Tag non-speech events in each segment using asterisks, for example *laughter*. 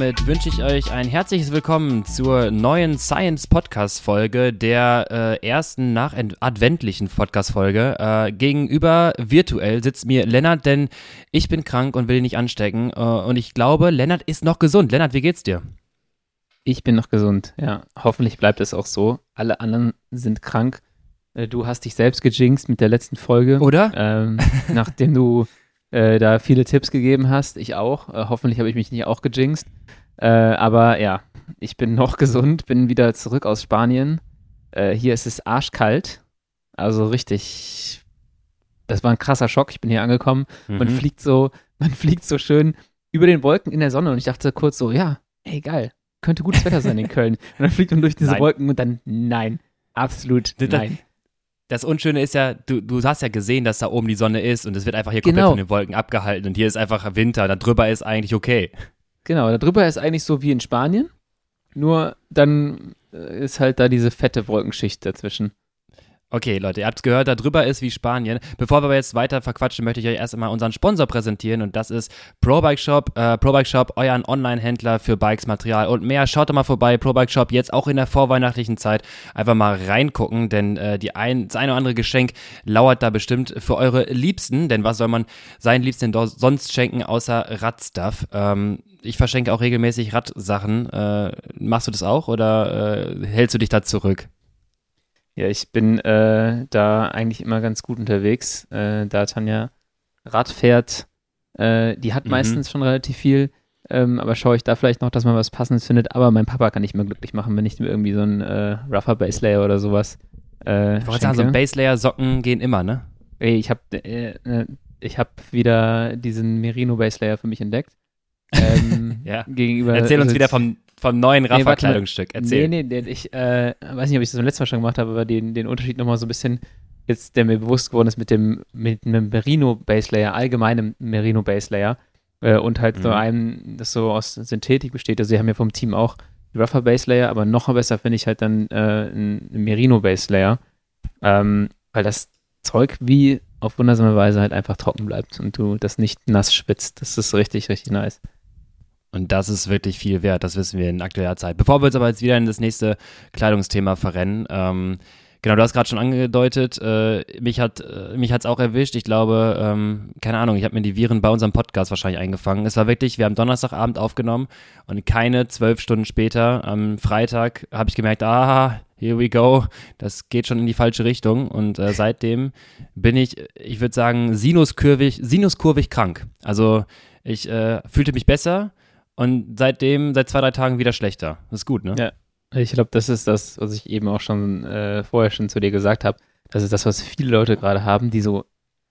damit wünsche ich euch ein herzliches Willkommen zur neuen Science Podcast Folge, der äh, ersten nach adventlichen Podcast Folge. Äh, gegenüber virtuell sitzt mir Lennart, denn ich bin krank und will ihn nicht anstecken. Äh, und ich glaube, Lennart ist noch gesund. Lennart, wie geht's dir? Ich bin noch gesund, ja. Hoffentlich bleibt es auch so. Alle anderen sind krank. Äh, du hast dich selbst gejinxt mit der letzten Folge. Oder? Ähm, *laughs* nachdem du äh, da viele Tipps gegeben hast. Ich auch. Äh, hoffentlich habe ich mich nicht auch gejinxt. Äh, aber ja, ich bin noch *laughs* gesund, bin wieder zurück aus Spanien. Äh, hier ist es arschkalt. Also richtig. Das war ein krasser Schock. Ich bin hier angekommen. Mhm. Man fliegt so, *laughs* man fliegt so schön über den Wolken in der Sonne und ich dachte kurz so, ja, ey geil, könnte gutes Wetter sein in Köln. Und dann fliegt man durch diese nein. Wolken und dann nein, absolut nein das Unschöne ist ja, du, du hast ja gesehen, dass da oben die Sonne ist und es wird einfach hier komplett genau. von den Wolken abgehalten und hier ist einfach Winter, da drüber ist eigentlich okay. Genau, da drüber ist eigentlich so wie in Spanien, nur dann äh, ist halt da diese fette Wolkenschicht dazwischen. Okay, Leute, ihr habt es gehört, da drüber ist wie Spanien. Bevor wir jetzt weiter verquatschen, möchte ich euch erst einmal unseren Sponsor präsentieren und das ist ProBike Shop. Äh, ProBike Shop, euren Online-Händler für Bikes, Material und mehr. Schaut doch mal vorbei, ProBike Shop, jetzt auch in der vorweihnachtlichen Zeit. Einfach mal reingucken, denn äh, die ein, das eine oder andere Geschenk lauert da bestimmt für eure Liebsten, denn was soll man seinen Liebsten sonst schenken, außer Radstuff? Ähm, ich verschenke auch regelmäßig Radsachen. Äh, machst du das auch oder äh, hältst du dich da zurück? Ja, ich bin äh, da eigentlich immer ganz gut unterwegs. Äh, da Tanja Rad fährt, äh, die hat mhm. meistens schon relativ viel. Ähm, aber schaue ich da vielleicht noch, dass man was Passendes findet. Aber mein Papa kann ich mir glücklich machen, wenn ich mir irgendwie so ein äh, Rougher Base Layer oder sowas. Äh, ich wollte sagen, so ein Base Layer Socken gehen immer, ne? Ey, ich habe äh, äh, ich habe wieder diesen Merino Base Layer für mich entdeckt. *laughs* Ähm, ja. gegenüber, Erzähl uns also wieder vom vom neuen Rafa-Kleidungsstück. Erzähl. Nee, nee, nee ich äh, weiß nicht, ob ich das beim letzten Mal schon gemacht habe, aber den, den Unterschied nochmal so ein bisschen, jetzt, der mir bewusst geworden ist mit dem, mit einem Merino-Base-Layer, allgemeinem Merino-Base-Layer äh, und halt mhm. so einem, das so aus Synthetik besteht. Also, sie haben ja vom Team auch Rougher Base Layer, aber noch besser finde ich halt dann äh, ein Merino Base Layer, ähm, weil das Zeug wie auf wundersame Weise halt einfach trocken bleibt und du das nicht nass schwitzt. Das ist richtig, richtig nice. Und das ist wirklich viel wert, das wissen wir in aktueller Zeit. Bevor wir uns aber jetzt wieder in das nächste Kleidungsthema verrennen, ähm, genau, du hast gerade schon angedeutet, äh, mich hat äh, mich hat's auch erwischt. Ich glaube, ähm, keine Ahnung, ich habe mir die Viren bei unserem Podcast wahrscheinlich eingefangen. Es war wirklich, wir haben Donnerstagabend aufgenommen und keine zwölf Stunden später, am Freitag, habe ich gemerkt, ah, here we go, das geht schon in die falsche Richtung. Und äh, seitdem bin ich, ich würde sagen, sinuskurvig, sinuskurvig krank. Also ich äh, fühlte mich besser und seitdem, seit zwei, drei Tagen wieder schlechter. Das ist gut, ne? Ja. Ich glaube, das ist das, was ich eben auch schon äh, vorher schon zu dir gesagt habe. Das ist das, was viele Leute gerade haben, die so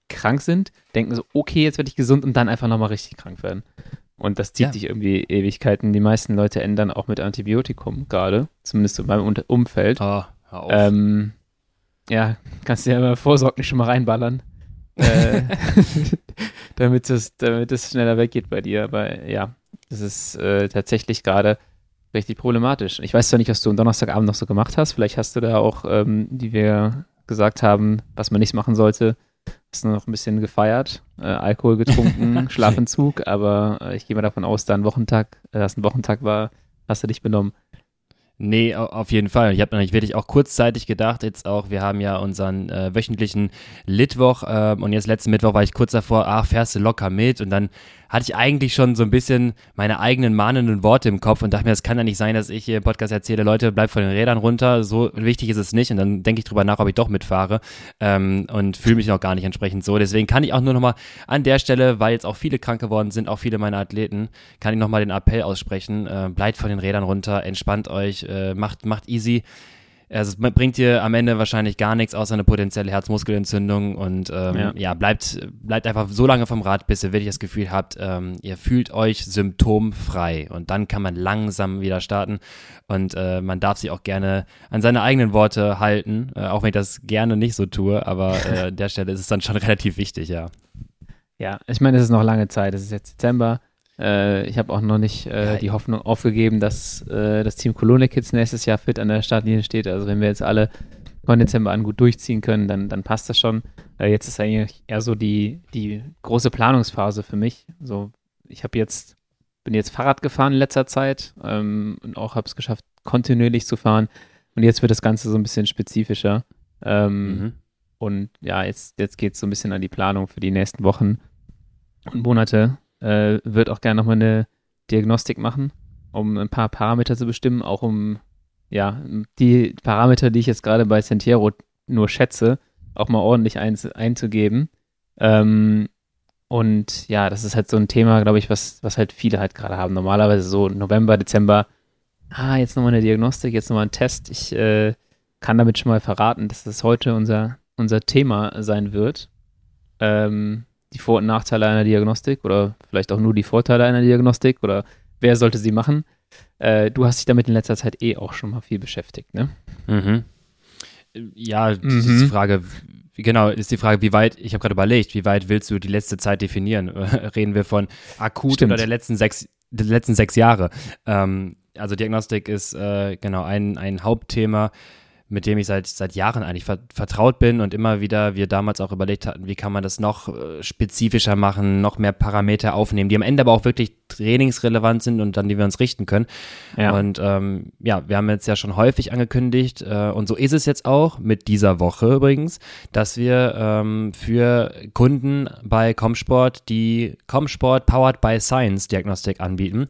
krank sind, denken so, okay, jetzt werde ich gesund und dann einfach nochmal richtig krank werden. Und das zieht ja. sich irgendwie Ewigkeiten. Die meisten Leute ändern auch mit Antibiotikum gerade, zumindest in meinem Umfeld. Oh, hör auf. Ähm, ja, kannst du ja mal vorsorglich schon mal reinballern. *laughs* äh, *laughs* damit es damit es schneller weggeht bei dir. Aber ja, das ist äh, tatsächlich gerade richtig problematisch. Ich weiß zwar nicht, was du am Donnerstagabend noch so gemacht hast. Vielleicht hast du da auch, ähm, wie wir gesagt haben, was man nicht machen sollte, hast du noch ein bisschen gefeiert, äh, Alkohol getrunken, *laughs* Schlafentzug, aber äh, ich gehe mal davon aus, da ein Wochentag, äh, dass ein Wochentag war, hast du dich benommen. Nee, auf jeden Fall. Ich habe natürlich wirklich auch kurzzeitig gedacht, jetzt auch, wir haben ja unseren äh, wöchentlichen Litwoch äh, und jetzt letzten Mittwoch war ich kurz davor, ach, fährst du locker mit und dann hatte ich eigentlich schon so ein bisschen meine eigenen mahnenden Worte im Kopf und dachte mir, es kann ja nicht sein, dass ich hier im Podcast erzähle, Leute, bleibt von den Rädern runter, so wichtig ist es nicht und dann denke ich drüber nach, ob ich doch mitfahre ähm, und fühle mich noch gar nicht entsprechend so. Deswegen kann ich auch nur nochmal an der Stelle, weil jetzt auch viele krank geworden sind, auch viele meiner Athleten, kann ich nochmal den Appell aussprechen, äh, bleibt von den Rädern runter, entspannt euch, äh, macht, macht easy. Also es bringt dir am Ende wahrscheinlich gar nichts außer eine potenzielle Herzmuskelentzündung und ähm, ja. ja. bleibt, bleibt einfach so lange vom Rad, bis ihr wirklich das Gefühl habt, ähm, ihr fühlt euch symptomfrei und dann kann man langsam wieder starten und äh, man darf sich auch gerne an seine eigenen Worte halten, äh, auch wenn ich das gerne nicht so tue, aber äh, an der *laughs* Stelle ist es dann schon *laughs* relativ wichtig, ja. Ja, ich meine, es ist noch lange Zeit, es ist jetzt Dezember, äh, ich habe auch noch nicht äh, die Hoffnung aufgegeben, dass äh, das Team Colonia Kids nächstes Jahr fit an der Startlinie steht. Also wenn wir jetzt alle von Dezember an gut durchziehen können, dann, dann passt das schon. Äh, jetzt ist eigentlich eher so die, die große Planungsphase für mich. So, ich habe jetzt bin jetzt Fahrrad gefahren in letzter Zeit ähm, und auch habe es geschafft, kontinuierlich zu fahren. Und jetzt wird das Ganze so ein bisschen spezifischer. Ähm, mhm. Und ja, jetzt, jetzt geht es so ein bisschen an die Planung für die nächsten Wochen und Monate. Äh, wird auch gerne nochmal eine Diagnostik machen, um ein paar Parameter zu bestimmen, auch um ja, die Parameter, die ich jetzt gerade bei Sentiero nur schätze, auch mal ordentlich ein, einzugeben. Ähm, und ja, das ist halt so ein Thema, glaube ich, was, was halt viele halt gerade haben. Normalerweise so November, Dezember, ah, jetzt nochmal eine Diagnostik, jetzt nochmal ein Test. Ich äh, kann damit schon mal verraten, dass das heute unser, unser Thema sein wird. Ähm, die Vor- und Nachteile einer Diagnostik oder vielleicht auch nur die Vorteile einer Diagnostik oder wer sollte sie machen. Äh, du hast dich damit in letzter Zeit eh auch schon mal viel beschäftigt, ne? Mhm. Ja, mhm. ist die Frage, genau, ist die Frage, wie weit, ich habe gerade überlegt, wie weit willst du die letzte Zeit definieren? *laughs* Reden wir von akut Stimmt. oder der letzten sechs, der letzten sechs Jahre? Ähm, also Diagnostik ist äh, genau ein, ein Hauptthema mit dem ich seit, seit Jahren eigentlich vertraut bin und immer wieder wir damals auch überlegt hatten, wie kann man das noch äh, spezifischer machen, noch mehr Parameter aufnehmen, die am Ende aber auch wirklich trainingsrelevant sind und an die wir uns richten können. Ja. Und ähm, ja, wir haben jetzt ja schon häufig angekündigt äh, und so ist es jetzt auch mit dieser Woche übrigens, dass wir ähm, für Kunden bei Comsport die Comsport Powered by Science Diagnostik anbieten.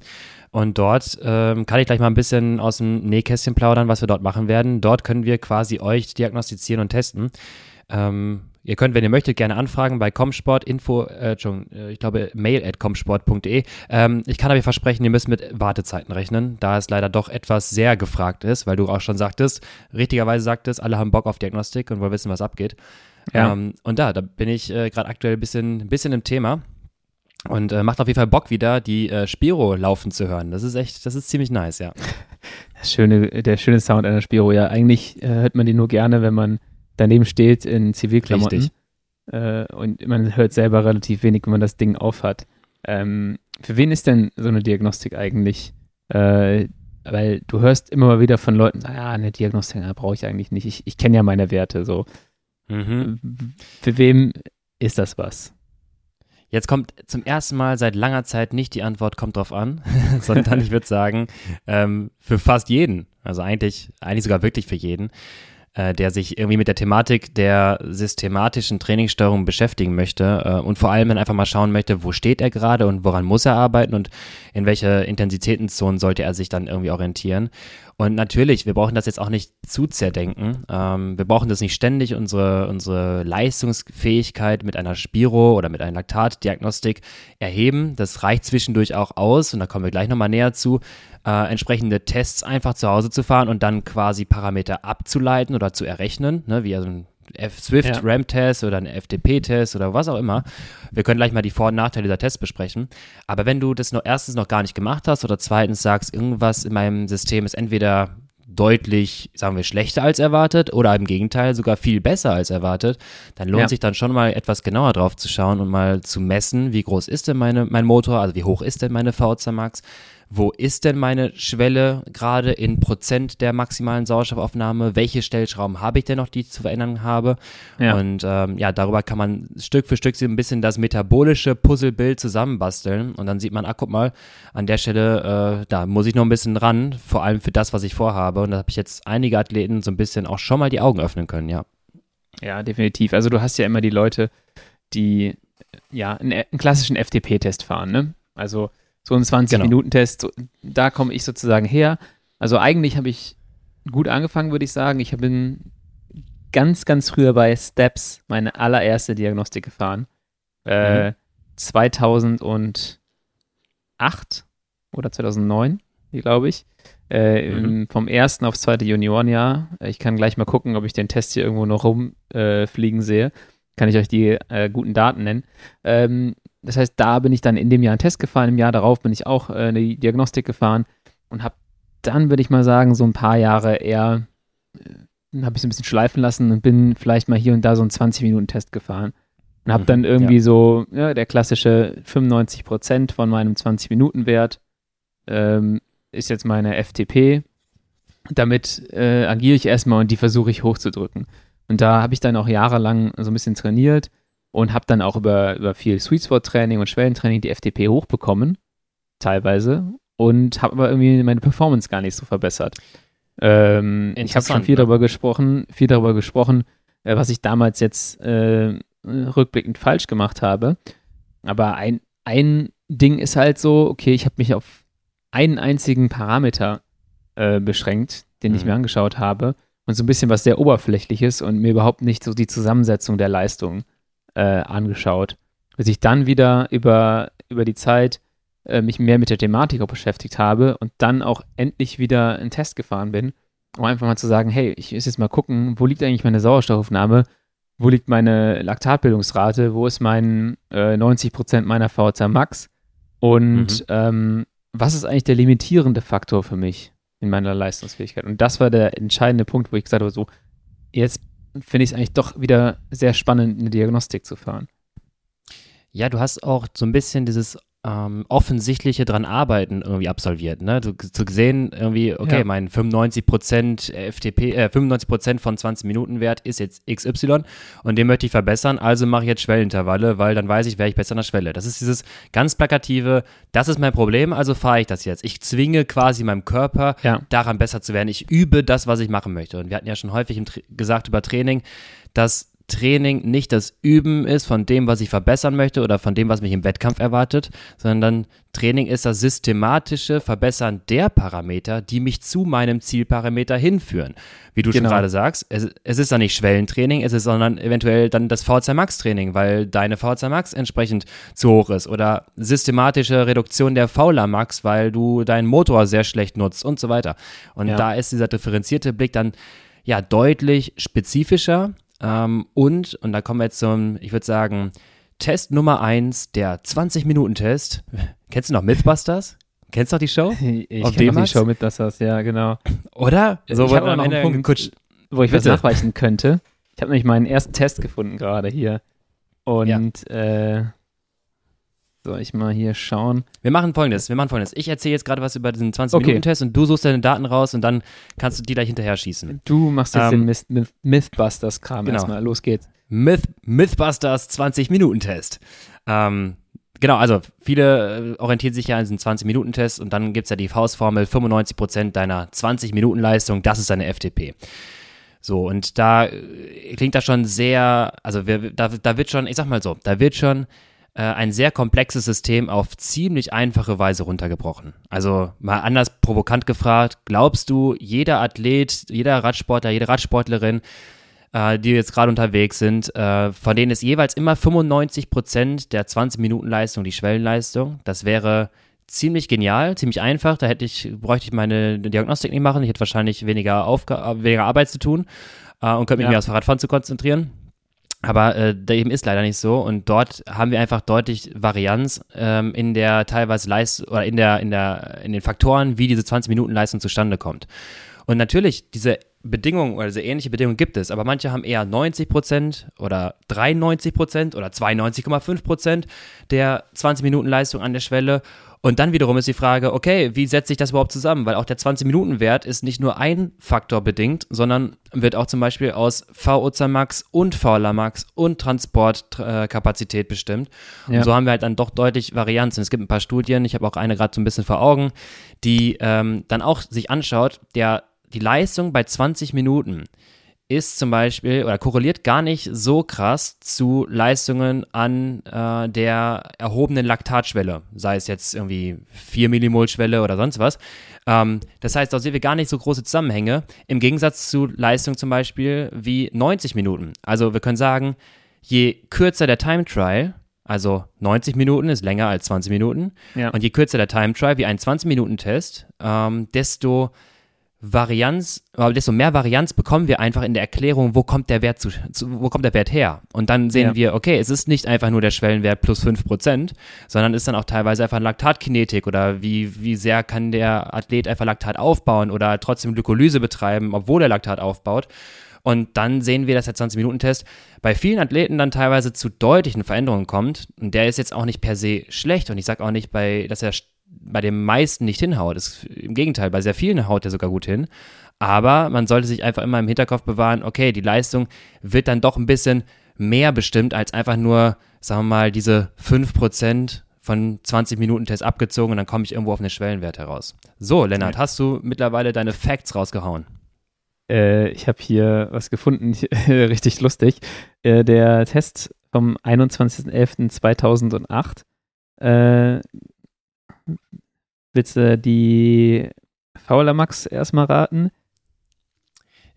Und dort ähm, kann ich gleich mal ein bisschen aus dem Nähkästchen plaudern, was wir dort machen werden. Dort können wir quasi euch diagnostizieren und testen. Ähm, ihr könnt, wenn ihr möchtet, gerne anfragen bei Comsport, Info, äh, äh, ich glaube, mail at comsport.de. Ähm, ich kann aber versprechen, ihr müsst mit Wartezeiten rechnen, da es leider doch etwas sehr gefragt ist, weil du auch schon sagtest, richtigerweise sagtest, alle haben Bock auf Diagnostik und wollen wissen, was abgeht. Ja. Ähm, und da, da bin ich äh, gerade aktuell ein bisschen, bisschen im Thema. Und äh, macht auf jeden Fall Bock wieder, die äh, Spiro laufen zu hören. Das ist echt, das ist ziemlich nice, ja. *laughs* Das schöne, der schöne Sound einer Spiro, ja. Eigentlich äh, hört man die nur gerne, wenn man daneben steht in Zivilklamotten. Richtig. Äh, und man hört selber relativ wenig, wenn man das Ding aufhat. Ähm, für wen ist denn so eine Diagnostik eigentlich? Äh, weil du hörst immer mal wieder von Leuten, ja, ah, eine Diagnostik brauche ich eigentlich nicht. Ich, ich kenne ja meine Werte so. Mhm. Für wem ist das was? Jetzt kommt zum ersten Mal seit langer Zeit nicht die Antwort, kommt drauf an, *laughs* sondern ich würde sagen, ähm, für fast jeden, also eigentlich, eigentlich sogar wirklich für jeden, äh, der sich irgendwie mit der Thematik der systematischen Trainingssteuerung beschäftigen möchte äh, und vor allem dann einfach mal schauen möchte, wo steht er gerade und woran muss er arbeiten und in welche Intensitätenzonen sollte er sich dann irgendwie orientieren. Und natürlich, wir brauchen das jetzt auch nicht zu zerdenken. Ähm, wir brauchen das nicht ständig, unsere, unsere Leistungsfähigkeit mit einer Spiro oder mit einer Laktatdiagnostik erheben. Das reicht zwischendurch auch aus, und da kommen wir gleich nochmal näher zu, äh, entsprechende Tests einfach zu Hause zu fahren und dann quasi Parameter abzuleiten oder zu errechnen, ne, wie also ein Swift-RAM-Test oder ein FTP-Test oder was auch immer. Wir können gleich mal die Vor- und Nachteile dieser Tests besprechen. Aber wenn du das noch erstens noch gar nicht gemacht hast oder zweitens sagst, irgendwas in meinem System ist entweder deutlich, sagen wir, schlechter als erwartet oder im Gegenteil sogar viel besser als erwartet, dann lohnt ja. sich dann schon mal etwas genauer drauf zu schauen und mal zu messen, wie groß ist denn meine, mein Motor, also wie hoch ist denn meine VZ Max, wo ist denn meine Schwelle gerade in Prozent der maximalen Sauerstoffaufnahme, welche Stellschrauben habe ich denn noch, die ich zu verändern habe. Ja. Und ähm, ja, darüber kann man Stück für Stück so ein bisschen das metabolische Puzzlebild zusammenbasteln und dann sieht man, ah, guck mal, an der Stelle, äh, da muss ich noch ein bisschen ran, vor allem für das, was ich vorhabe. Und da habe ich jetzt einige Athleten so ein bisschen auch schon mal die Augen öffnen können, ja. Ja, definitiv. Also du hast ja immer die Leute, die ja einen, einen klassischen FTP-Test fahren, ne? Also so ein 20-Minuten-Test, genau. so, da komme ich sozusagen her. Also eigentlich habe ich gut angefangen, würde ich sagen. Ich bin ganz, ganz früher bei Steps meine allererste Diagnostik gefahren. Äh, mhm. 2008 oder 2009, glaube ich. Äh, mhm. vom ersten aufs zweite Juniorenjahr. Ich kann gleich mal gucken, ob ich den Test hier irgendwo noch rumfliegen äh, sehe. Kann ich euch die äh, guten Daten nennen. Ähm, das heißt, da bin ich dann in dem Jahr einen Test gefahren, im Jahr darauf bin ich auch äh, eine Diagnostik gefahren und habe dann, würde ich mal sagen, so ein paar Jahre eher, äh, habe ich so ein bisschen schleifen lassen und bin vielleicht mal hier und da so einen 20-Minuten-Test gefahren. Und habe mhm, dann irgendwie ja. so, ja, der klassische 95 Prozent von meinem 20-Minuten-Wert ähm, ist jetzt meine FTP. Damit äh, agiere ich erstmal und die versuche ich hochzudrücken. Und da habe ich dann auch jahrelang so ein bisschen trainiert und habe dann auch über, über viel Sweet Spot Training und Schwellentraining die FTP hochbekommen. teilweise und habe aber irgendwie meine Performance gar nicht so verbessert. Ähm, ich habe schon viel ne? darüber gesprochen, viel darüber gesprochen, äh, was ich damals jetzt äh, rückblickend falsch gemacht habe. Aber ein, ein Ding ist halt so, okay, ich habe mich auf einen einzigen Parameter äh, beschränkt, den mhm. ich mir angeschaut habe und so ein bisschen was sehr oberflächliches und mir überhaupt nicht so die Zusammensetzung der Leistung äh, angeschaut. Bis ich dann wieder über, über die Zeit äh, mich mehr mit der Thematik auch beschäftigt habe und dann auch endlich wieder einen Test gefahren bin, um einfach mal zu sagen, hey, ich muss jetzt mal gucken, wo liegt eigentlich meine Sauerstoffaufnahme, wo liegt meine Laktatbildungsrate, wo ist mein äh, 90% meiner VHC Max und mhm. ähm, was ist eigentlich der limitierende Faktor für mich in meiner Leistungsfähigkeit? Und das war der entscheidende Punkt, wo ich gesagt habe, so, jetzt finde ich es eigentlich doch wieder sehr spannend, eine Diagnostik zu fahren. Ja, du hast auch so ein bisschen dieses ähm, offensichtliche dran arbeiten irgendwie absolviert. Ne? Du, zu sehen irgendwie, okay, ja. mein 95% FTP, äh, 95% von 20 Minuten Wert ist jetzt XY und den möchte ich verbessern, also mache ich jetzt Schwellintervalle, weil dann weiß ich, wäre ich besser an der Schwelle. Das ist dieses ganz plakative, das ist mein Problem, also fahre ich das jetzt. Ich zwinge quasi meinem Körper ja. daran besser zu werden. Ich übe das, was ich machen möchte. Und wir hatten ja schon häufig gesagt über Training, dass Training nicht das Üben ist von dem, was ich verbessern möchte oder von dem, was mich im Wettkampf erwartet, sondern Training ist das systematische Verbessern der Parameter, die mich zu meinem Zielparameter hinführen. Wie du genau. schon gerade sagst, es, es ist dann nicht Schwellentraining, es ist sondern eventuell dann das VZ Max Training, weil deine VZ Max entsprechend zu hoch ist oder systematische Reduktion der Fauler Max, weil du deinen Motor sehr schlecht nutzt und so weiter. Und ja. da ist dieser differenzierte Blick dann ja deutlich spezifischer ähm, und, und da kommen wir jetzt zum, ich würde sagen, Test Nummer 1, der 20-Minuten-Test. *laughs* Kennst du noch Mythbusters? Kennst du noch die Show? *laughs* Ich kenne die Show Mythbusters, ja, genau. Oder? So, ich habe noch einen Punkt, Kutsch. wo ich Bitte. was nachweisen könnte. Ich habe nämlich meinen ersten Test gefunden gerade hier. Und ja. äh, soll ich mal hier schauen? Wir machen folgendes, wir machen folgendes. Ich erzähle jetzt gerade was über diesen 20-Minuten-Test okay. und du suchst deine Daten raus und dann kannst du die gleich hinterher schießen. Du machst jetzt ähm, den Myth Myth Mythbusters-Kram genau. erstmal. Los geht's. Myth Mythbusters 20-Minuten-Test. Ähm, genau, also viele äh, orientieren sich ja an diesen 20-Minuten-Test und dann gibt es ja die Faustformel 95% deiner 20-Minuten-Leistung, das ist deine FTP. So, und da äh, klingt das schon sehr, also wir, da, da wird schon, ich sag mal so, da wird schon ein sehr komplexes System auf ziemlich einfache Weise runtergebrochen. Also mal anders provokant gefragt, glaubst du, jeder Athlet, jeder Radsportler, jede Radsportlerin, äh, die jetzt gerade unterwegs sind, äh, von denen ist jeweils immer 95 Prozent der 20 Minuten Leistung die Schwellenleistung. Das wäre ziemlich genial, ziemlich einfach. Da hätte ich, bräuchte ich meine Diagnostik nicht machen. Ich hätte wahrscheinlich weniger, Aufga weniger Arbeit zu tun äh, und könnte mich ja. mehr aufs Fahrradfahren zu konzentrieren. Aber äh, dem ist leider nicht so und dort haben wir einfach deutlich Varianz ähm, in der teilweise Leistung oder in der in der in den Faktoren, wie diese 20 Minuten Leistung zustande kommt. Und natürlich diese Bedingungen oder diese ähnliche Bedingungen gibt es, aber manche haben eher 90 Prozent oder 93 Prozent oder 92,5 Prozent der 20 Minuten Leistung an der Schwelle und dann wiederum ist die Frage, okay, wie setzt sich das überhaupt zusammen? Weil auch der 20-Minuten-Wert ist nicht nur ein Faktor bedingt, sondern wird auch zum Beispiel aus VO2 Max und VLA Max und Transportkapazität bestimmt. Ja. Und so haben wir halt dann doch deutlich Varianzen. Es gibt ein paar Studien, ich habe auch eine gerade so ein bisschen vor Augen, die ähm, dann auch sich anschaut, der die Leistung bei 20 Minuten ist zum Beispiel oder korreliert gar nicht so krass zu Leistungen an äh, der erhobenen Laktatschwelle, sei es jetzt irgendwie 4 Millimol-Schwelle oder sonst was. Ähm, das heißt, da sehen wir gar nicht so große Zusammenhänge im Gegensatz zu Leistungen zum Beispiel wie 90 Minuten. Also wir können sagen, je kürzer der Time Trial, also 90 Minuten ist länger als 20 Minuten, ja. und je kürzer der Time Trial wie ein 20-Minuten-Test, ähm, desto Varianz, aber desto mehr Varianz bekommen wir einfach in der Erklärung, wo kommt der Wert zu, zu wo kommt der Wert her? Und dann sehen ja. wir, okay, es ist nicht einfach nur der Schwellenwert plus 5%, sondern ist dann auch teilweise einfach Laktatkinetik oder wie, wie sehr kann der Athlet einfach Laktat aufbauen oder trotzdem Glykolyse betreiben, obwohl er Laktat aufbaut. Und dann sehen wir, dass der 20-Minuten-Test bei vielen Athleten dann teilweise zu deutlichen Veränderungen kommt. Und der ist jetzt auch nicht per se schlecht. Und ich sage auch nicht, bei, dass er bei den meisten nicht hinhaut. Das, Im Gegenteil, bei sehr vielen haut er sogar gut hin. Aber man sollte sich einfach immer im Hinterkopf bewahren, okay, die Leistung wird dann doch ein bisschen mehr bestimmt als einfach nur, sagen wir mal, diese 5% von 20 Minuten Test abgezogen und dann komme ich irgendwo auf eine Schwellenwert heraus. So, Lennart, hast du mittlerweile deine Facts rausgehauen? Äh, ich habe hier was gefunden, *laughs* richtig lustig. Äh, der Test vom 21.11.2008. Äh, willst du die Fauler Max erstmal raten?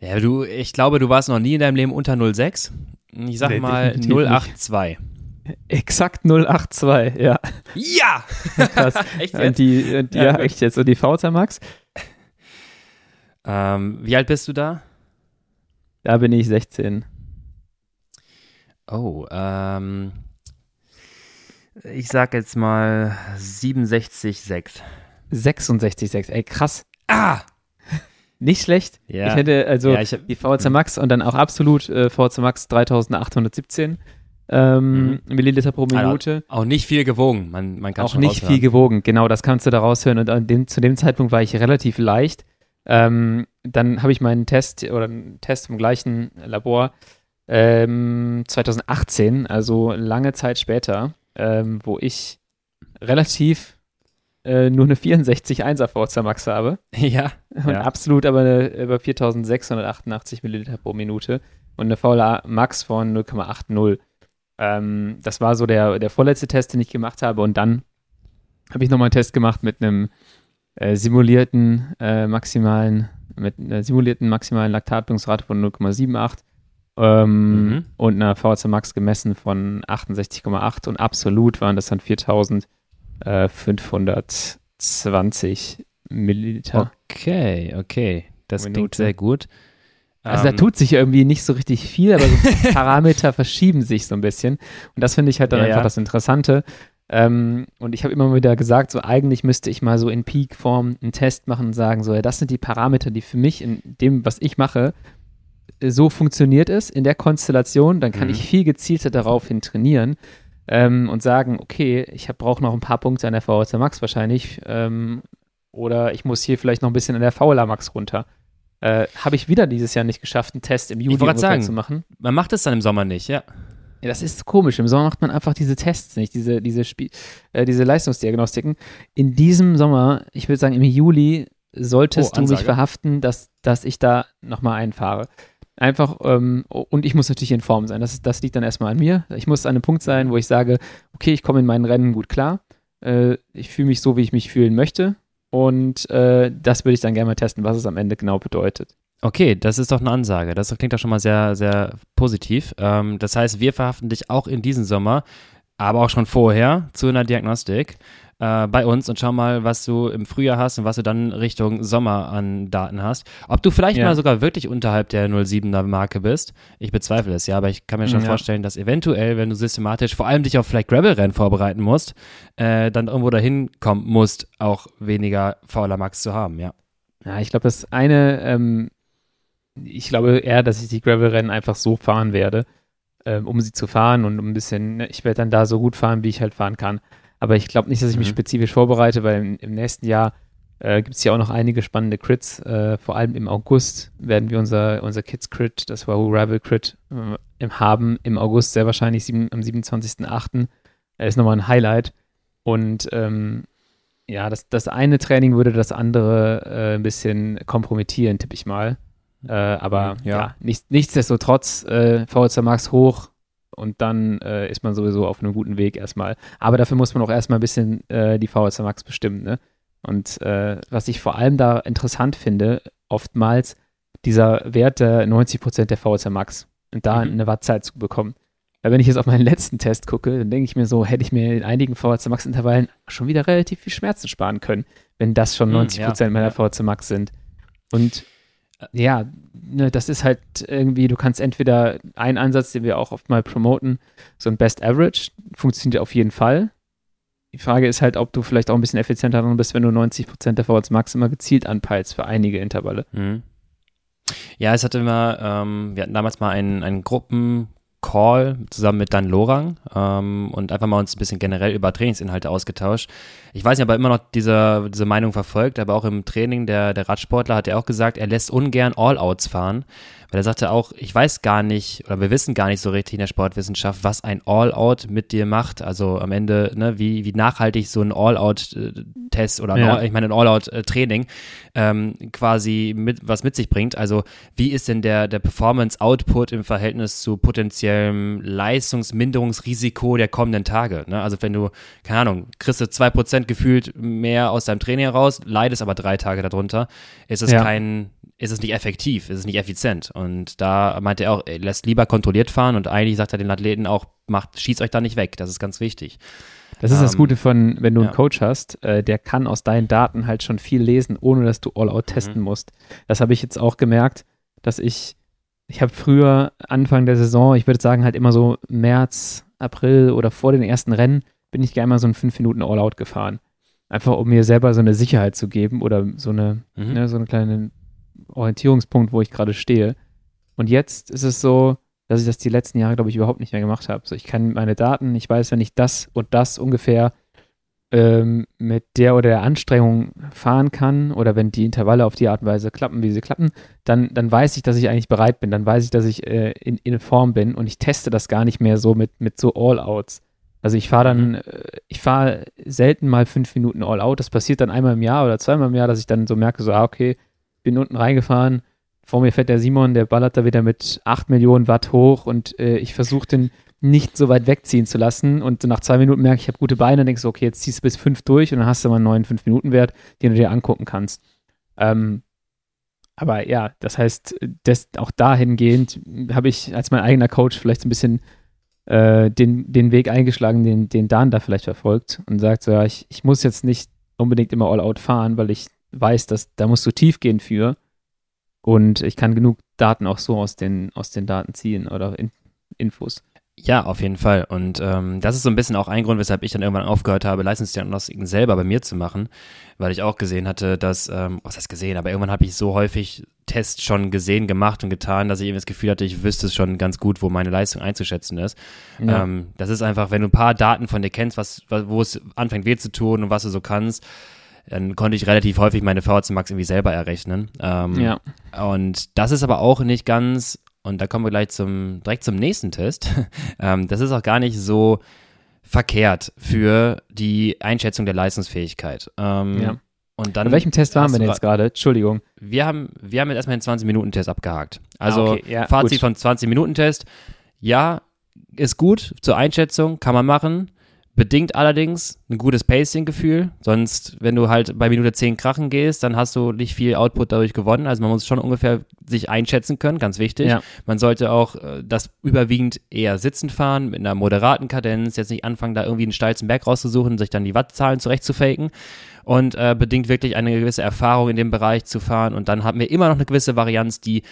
Ja, du, ich glaube, du warst noch nie in deinem Leben unter 06. Ich sag nee, mal 082. Exakt 082, ja. Ja! *laughs* Krass. *laughs* echt jetzt? Und die, und ja, ja echt jetzt. Und die VZ Max? Ähm, wie alt bist du da? Da bin ich 16. Oh, ähm, ich sag jetzt mal 67,6. 66,6, ey, krass. Ah! *laughs* Nicht schlecht. Ja. Ich hätte also ja, ich hab, die VHC Max und dann auch absolut äh, VHC Max 3817 ähm, mhm. Milliliter pro Minute. Also auch nicht viel gewogen. Man, man kann auch nicht raushören. viel gewogen, genau, das kannst du da raushören. Und dem, zu dem Zeitpunkt war ich relativ leicht. Ähm, dann habe ich meinen Test oder einen Test im gleichen Labor ähm, 2018, also lange Zeit später, ähm, wo ich relativ äh, nur eine 64,1er Forza Max habe. Ja. Und ja. absolut aber eine, über 4688 Milliliter pro Minute und eine VLA Max von 0,80. Ähm, das war so der, der vorletzte Test, den ich gemacht habe. Und dann habe ich nochmal einen Test gemacht mit einem äh, simulierten äh, maximalen, mit einer simulierten maximalen Laktatbildungsrate von 0,78 ähm, mhm. und einer VHC Max gemessen von 68,8 und absolut waren das dann 4520 äh, Milliliter. Okay, okay. Das Minute. klingt sehr gut. Also ähm, da tut sich irgendwie nicht so richtig viel, aber so *laughs* Parameter verschieben sich so ein bisschen. Und das finde ich halt dann ja, einfach ja. das Interessante. Ähm, und ich habe immer wieder gesagt, so eigentlich müsste ich mal so in Peak-Form einen Test machen und sagen, so, ja, das sind die Parameter, die für mich in dem, was ich mache, so funktioniert es in der Konstellation, dann kann mhm. ich viel gezielter daraufhin trainieren ähm, und sagen, okay, ich brauche noch ein paar Punkte an der VHC Max wahrscheinlich ähm, oder ich muss hier vielleicht noch ein bisschen an der VLA Max runter. Äh, Habe ich wieder dieses Jahr nicht geschafft, einen Test im Juli sagen, zu machen. Man macht es dann im Sommer nicht, ja. Ja, das ist komisch. Im Sommer macht man einfach diese Tests nicht, diese, diese, Spie äh, diese Leistungsdiagnostiken. In diesem Sommer, ich würde sagen im Juli, solltest oh, du mich verhaften, dass, dass ich da nochmal einfahre. Einfach, ähm, und ich muss natürlich in Form sein. Das, das liegt dann erstmal an mir. Ich muss an einem Punkt sein, wo ich sage, okay, ich komme in meinen Rennen gut klar. Äh, ich fühle mich so, wie ich mich fühlen möchte. Und äh, das würde ich dann gerne mal testen, was es am Ende genau bedeutet. Okay, das ist doch eine Ansage. Das klingt doch schon mal sehr, sehr positiv. Ähm, das heißt, wir verhaften dich auch in diesem Sommer, aber auch schon vorher zu einer Diagnostik äh, bei uns und schau mal, was du im Frühjahr hast und was du dann Richtung Sommer an Daten hast. Ob du vielleicht ja. mal sogar wirklich unterhalb der 07er Marke bist. Ich bezweifle es, ja, aber ich kann mir schon ja. vorstellen, dass eventuell, wenn du systematisch vor allem dich auf vielleicht Gravel-Rennen vorbereiten musst, äh, dann irgendwo dahin kommen musst, auch weniger Fauler Max zu haben, ja. Ja, ich glaube, das eine, ähm, ich glaube eher, dass ich die Gravel-Rennen einfach so fahren werde, ähm, um sie zu fahren und um ein bisschen, ne, ich werde dann da so gut fahren, wie ich halt fahren kann. Aber ich glaube nicht, dass ich mich mhm. spezifisch vorbereite, weil im, im nächsten Jahr äh, gibt es ja auch noch einige spannende Crits. Äh, vor allem im August werden wir unser, unser Kids Crit, das Wahoo Ravel Crit, äh, haben. Im August sehr wahrscheinlich sieben, am 27.08. Äh, ist nochmal ein Highlight. Und ähm, ja, das, das eine Training würde das andere äh, ein bisschen kompromittieren, tippe ich mal. Äh, aber ja, ja nicht, nichtsdestotrotz, äh, VHC Max hoch, und dann äh, ist man sowieso auf einem guten Weg erstmal. Aber dafür muss man auch erstmal ein bisschen äh, die VHC Max bestimmen. Ne? Und äh, was ich vor allem da interessant finde, oftmals dieser Wert der 90% der VHC Max und da mhm. eine Wattzeit zu bekommen. Weil wenn ich jetzt auf meinen letzten Test gucke, dann denke ich mir so, hätte ich mir in einigen VHC Max Intervallen schon wieder relativ viel Schmerzen sparen können, wenn das schon 90% mhm, ja, meiner ja. VHC Max sind. Und ja, ne, das ist halt irgendwie, du kannst entweder einen Ansatz, den wir auch oft mal promoten, so ein Best Average, funktioniert auf jeden Fall. Die Frage ist halt, ob du vielleicht auch ein bisschen effizienter drin bist, wenn du 90% der VHs Max immer gezielt anpeilst für einige Intervalle. Mhm. Ja, es hatte immer, ähm, wir hatten damals mal einen, einen Gruppen- Call zusammen mit Dan Lorang ähm, und einfach mal uns ein bisschen generell über Trainingsinhalte ausgetauscht. Ich weiß nicht, ob er immer noch diese, diese Meinung verfolgt, aber auch im Training der, der Radsportler hat er auch gesagt, er lässt ungern All-Outs fahren, weil er sagte auch, ich weiß gar nicht, oder wir wissen gar nicht so richtig in der Sportwissenschaft, was ein All-Out mit dir macht. Also am Ende, ne, wie, wie nachhaltig so ein All-Out-Test oder Ja. All, ich meine ein All-Out-Training ähm, quasi mit, was mit sich bringt. Also wie ist denn der, der Performance-Output im Verhältnis zu potenziellem Leistungsminderungsrisiko der kommenden Tage? Ne? Also wenn du, keine Ahnung, kriegst du 2% gefühlt mehr aus deinem Training heraus, leidest aber drei Tage darunter, ist es Ja. kein, ist es nicht effektiv, ist es nicht effizient. Und da meinte er auch, er lässt lieber kontrolliert fahren und eigentlich sagt er den Athleten auch, macht, schießt euch da nicht weg, das ist ganz wichtig. Das ist das Ähm, Gute von, wenn du einen ja. Coach hast, äh, der kann aus deinen Daten halt schon viel lesen, ohne dass du Mhm. All-Out testen musst. Das habe ich jetzt auch gemerkt, dass ich, ich habe früher, Anfang der Saison, ich würde sagen halt immer so März, April oder vor den ersten Rennen, bin ich gerne mal so ein 5 Minuten All-Out gefahren. Einfach um mir selber so eine Sicherheit zu geben oder so eine, Mhm. ne, so einen kleinen Orientierungspunkt, wo ich gerade stehe. Und jetzt ist es so, dass ich das die letzten Jahre, glaube ich, überhaupt nicht mehr gemacht habe. So, ich kann meine Daten, ich weiß, wenn ich das und das ungefähr ähm, mit der oder der Anstrengung fahren kann oder wenn die Intervalle auf die Art und Weise klappen, wie sie klappen, dann, dann weiß ich, dass ich eigentlich bereit bin. Dann weiß ich, dass ich äh, in, in Form bin und ich teste das gar nicht mehr so mit, mit so All-Outs. Also ich fahre dann, äh, ich fahre selten mal fünf Minuten All-Out. Das passiert dann einmal im Jahr oder zweimal im Jahr, dass ich dann so merke, so, ah, okay, bin unten reingefahren, vor mir fährt der Simon, der ballert da wieder mit 8 Millionen Watt hoch und äh, ich versuche den nicht so weit wegziehen zu lassen und nach zwei Minuten merke ich, ich habe gute Beine und denkst, so, okay, jetzt ziehst du bis fünf durch und dann hast du mal einen neuen 5-Minuten-Wert, den du dir angucken kannst. Ähm, aber ja, das heißt, das, auch dahingehend habe ich als mein eigener Coach vielleicht ein bisschen äh, den, den Weg eingeschlagen, den, den Dan da vielleicht verfolgt und sagt so, ja, ich, ich muss jetzt nicht unbedingt immer All-Out fahren, weil ich weiß, dass da musst du tief gehen für und ich kann genug Daten auch so aus den, aus den Daten ziehen oder in, Infos. Ja, auf jeden Fall. Und ähm, das ist so ein bisschen auch ein Grund, weshalb ich dann irgendwann aufgehört habe, Leistungsdiagnostiken selber bei mir zu machen, weil ich auch gesehen hatte, dass, ähm, was heißt gesehen, aber irgendwann habe ich so häufig Tests schon gesehen, gemacht und getan, dass ich eben das Gefühl hatte, ich wüsste es schon ganz gut, wo meine Leistung einzuschätzen ist. Ja. Ähm, das ist einfach, wenn du ein paar Daten von dir kennst, was, was, wo es anfängt weh zu tun und was du so kannst, dann konnte ich relativ häufig meine VHC Max irgendwie selber errechnen. Ähm, ja. und das ist aber auch nicht ganz, und da kommen wir gleich zum, direkt zum nächsten Test. *laughs* ähm, das ist auch gar nicht so verkehrt für die Einschätzung der Leistungsfähigkeit. Ähm, Ja. Und dann, Bei welchem Test waren wir denn jetzt gerade? Entschuldigung. wir haben, wir haben jetzt erstmal den 20-Minuten-Test abgehakt. Also Ah, okay. ja, Fazit gut. von 20-Minuten-Test. Ja, ist gut zur Einschätzung, kann man machen. Bedingt allerdings ein gutes Pacing-Gefühl. Sonst, wenn du halt bei Minute 10 krachen gehst, dann hast du nicht viel Output dadurch gewonnen. Also man muss schon ungefähr sich einschätzen können, ganz wichtig. Ja. Man sollte auch äh, das überwiegend eher sitzend fahren, mit einer moderaten Kadenz, jetzt nicht anfangen, da irgendwie einen steilsten Berg rauszusuchen sich dann die Wattzahlen zurechtzufaken. Und äh, bedingt wirklich eine gewisse Erfahrung in dem Bereich zu fahren. Und dann haben wir immer noch eine gewisse Varianz, die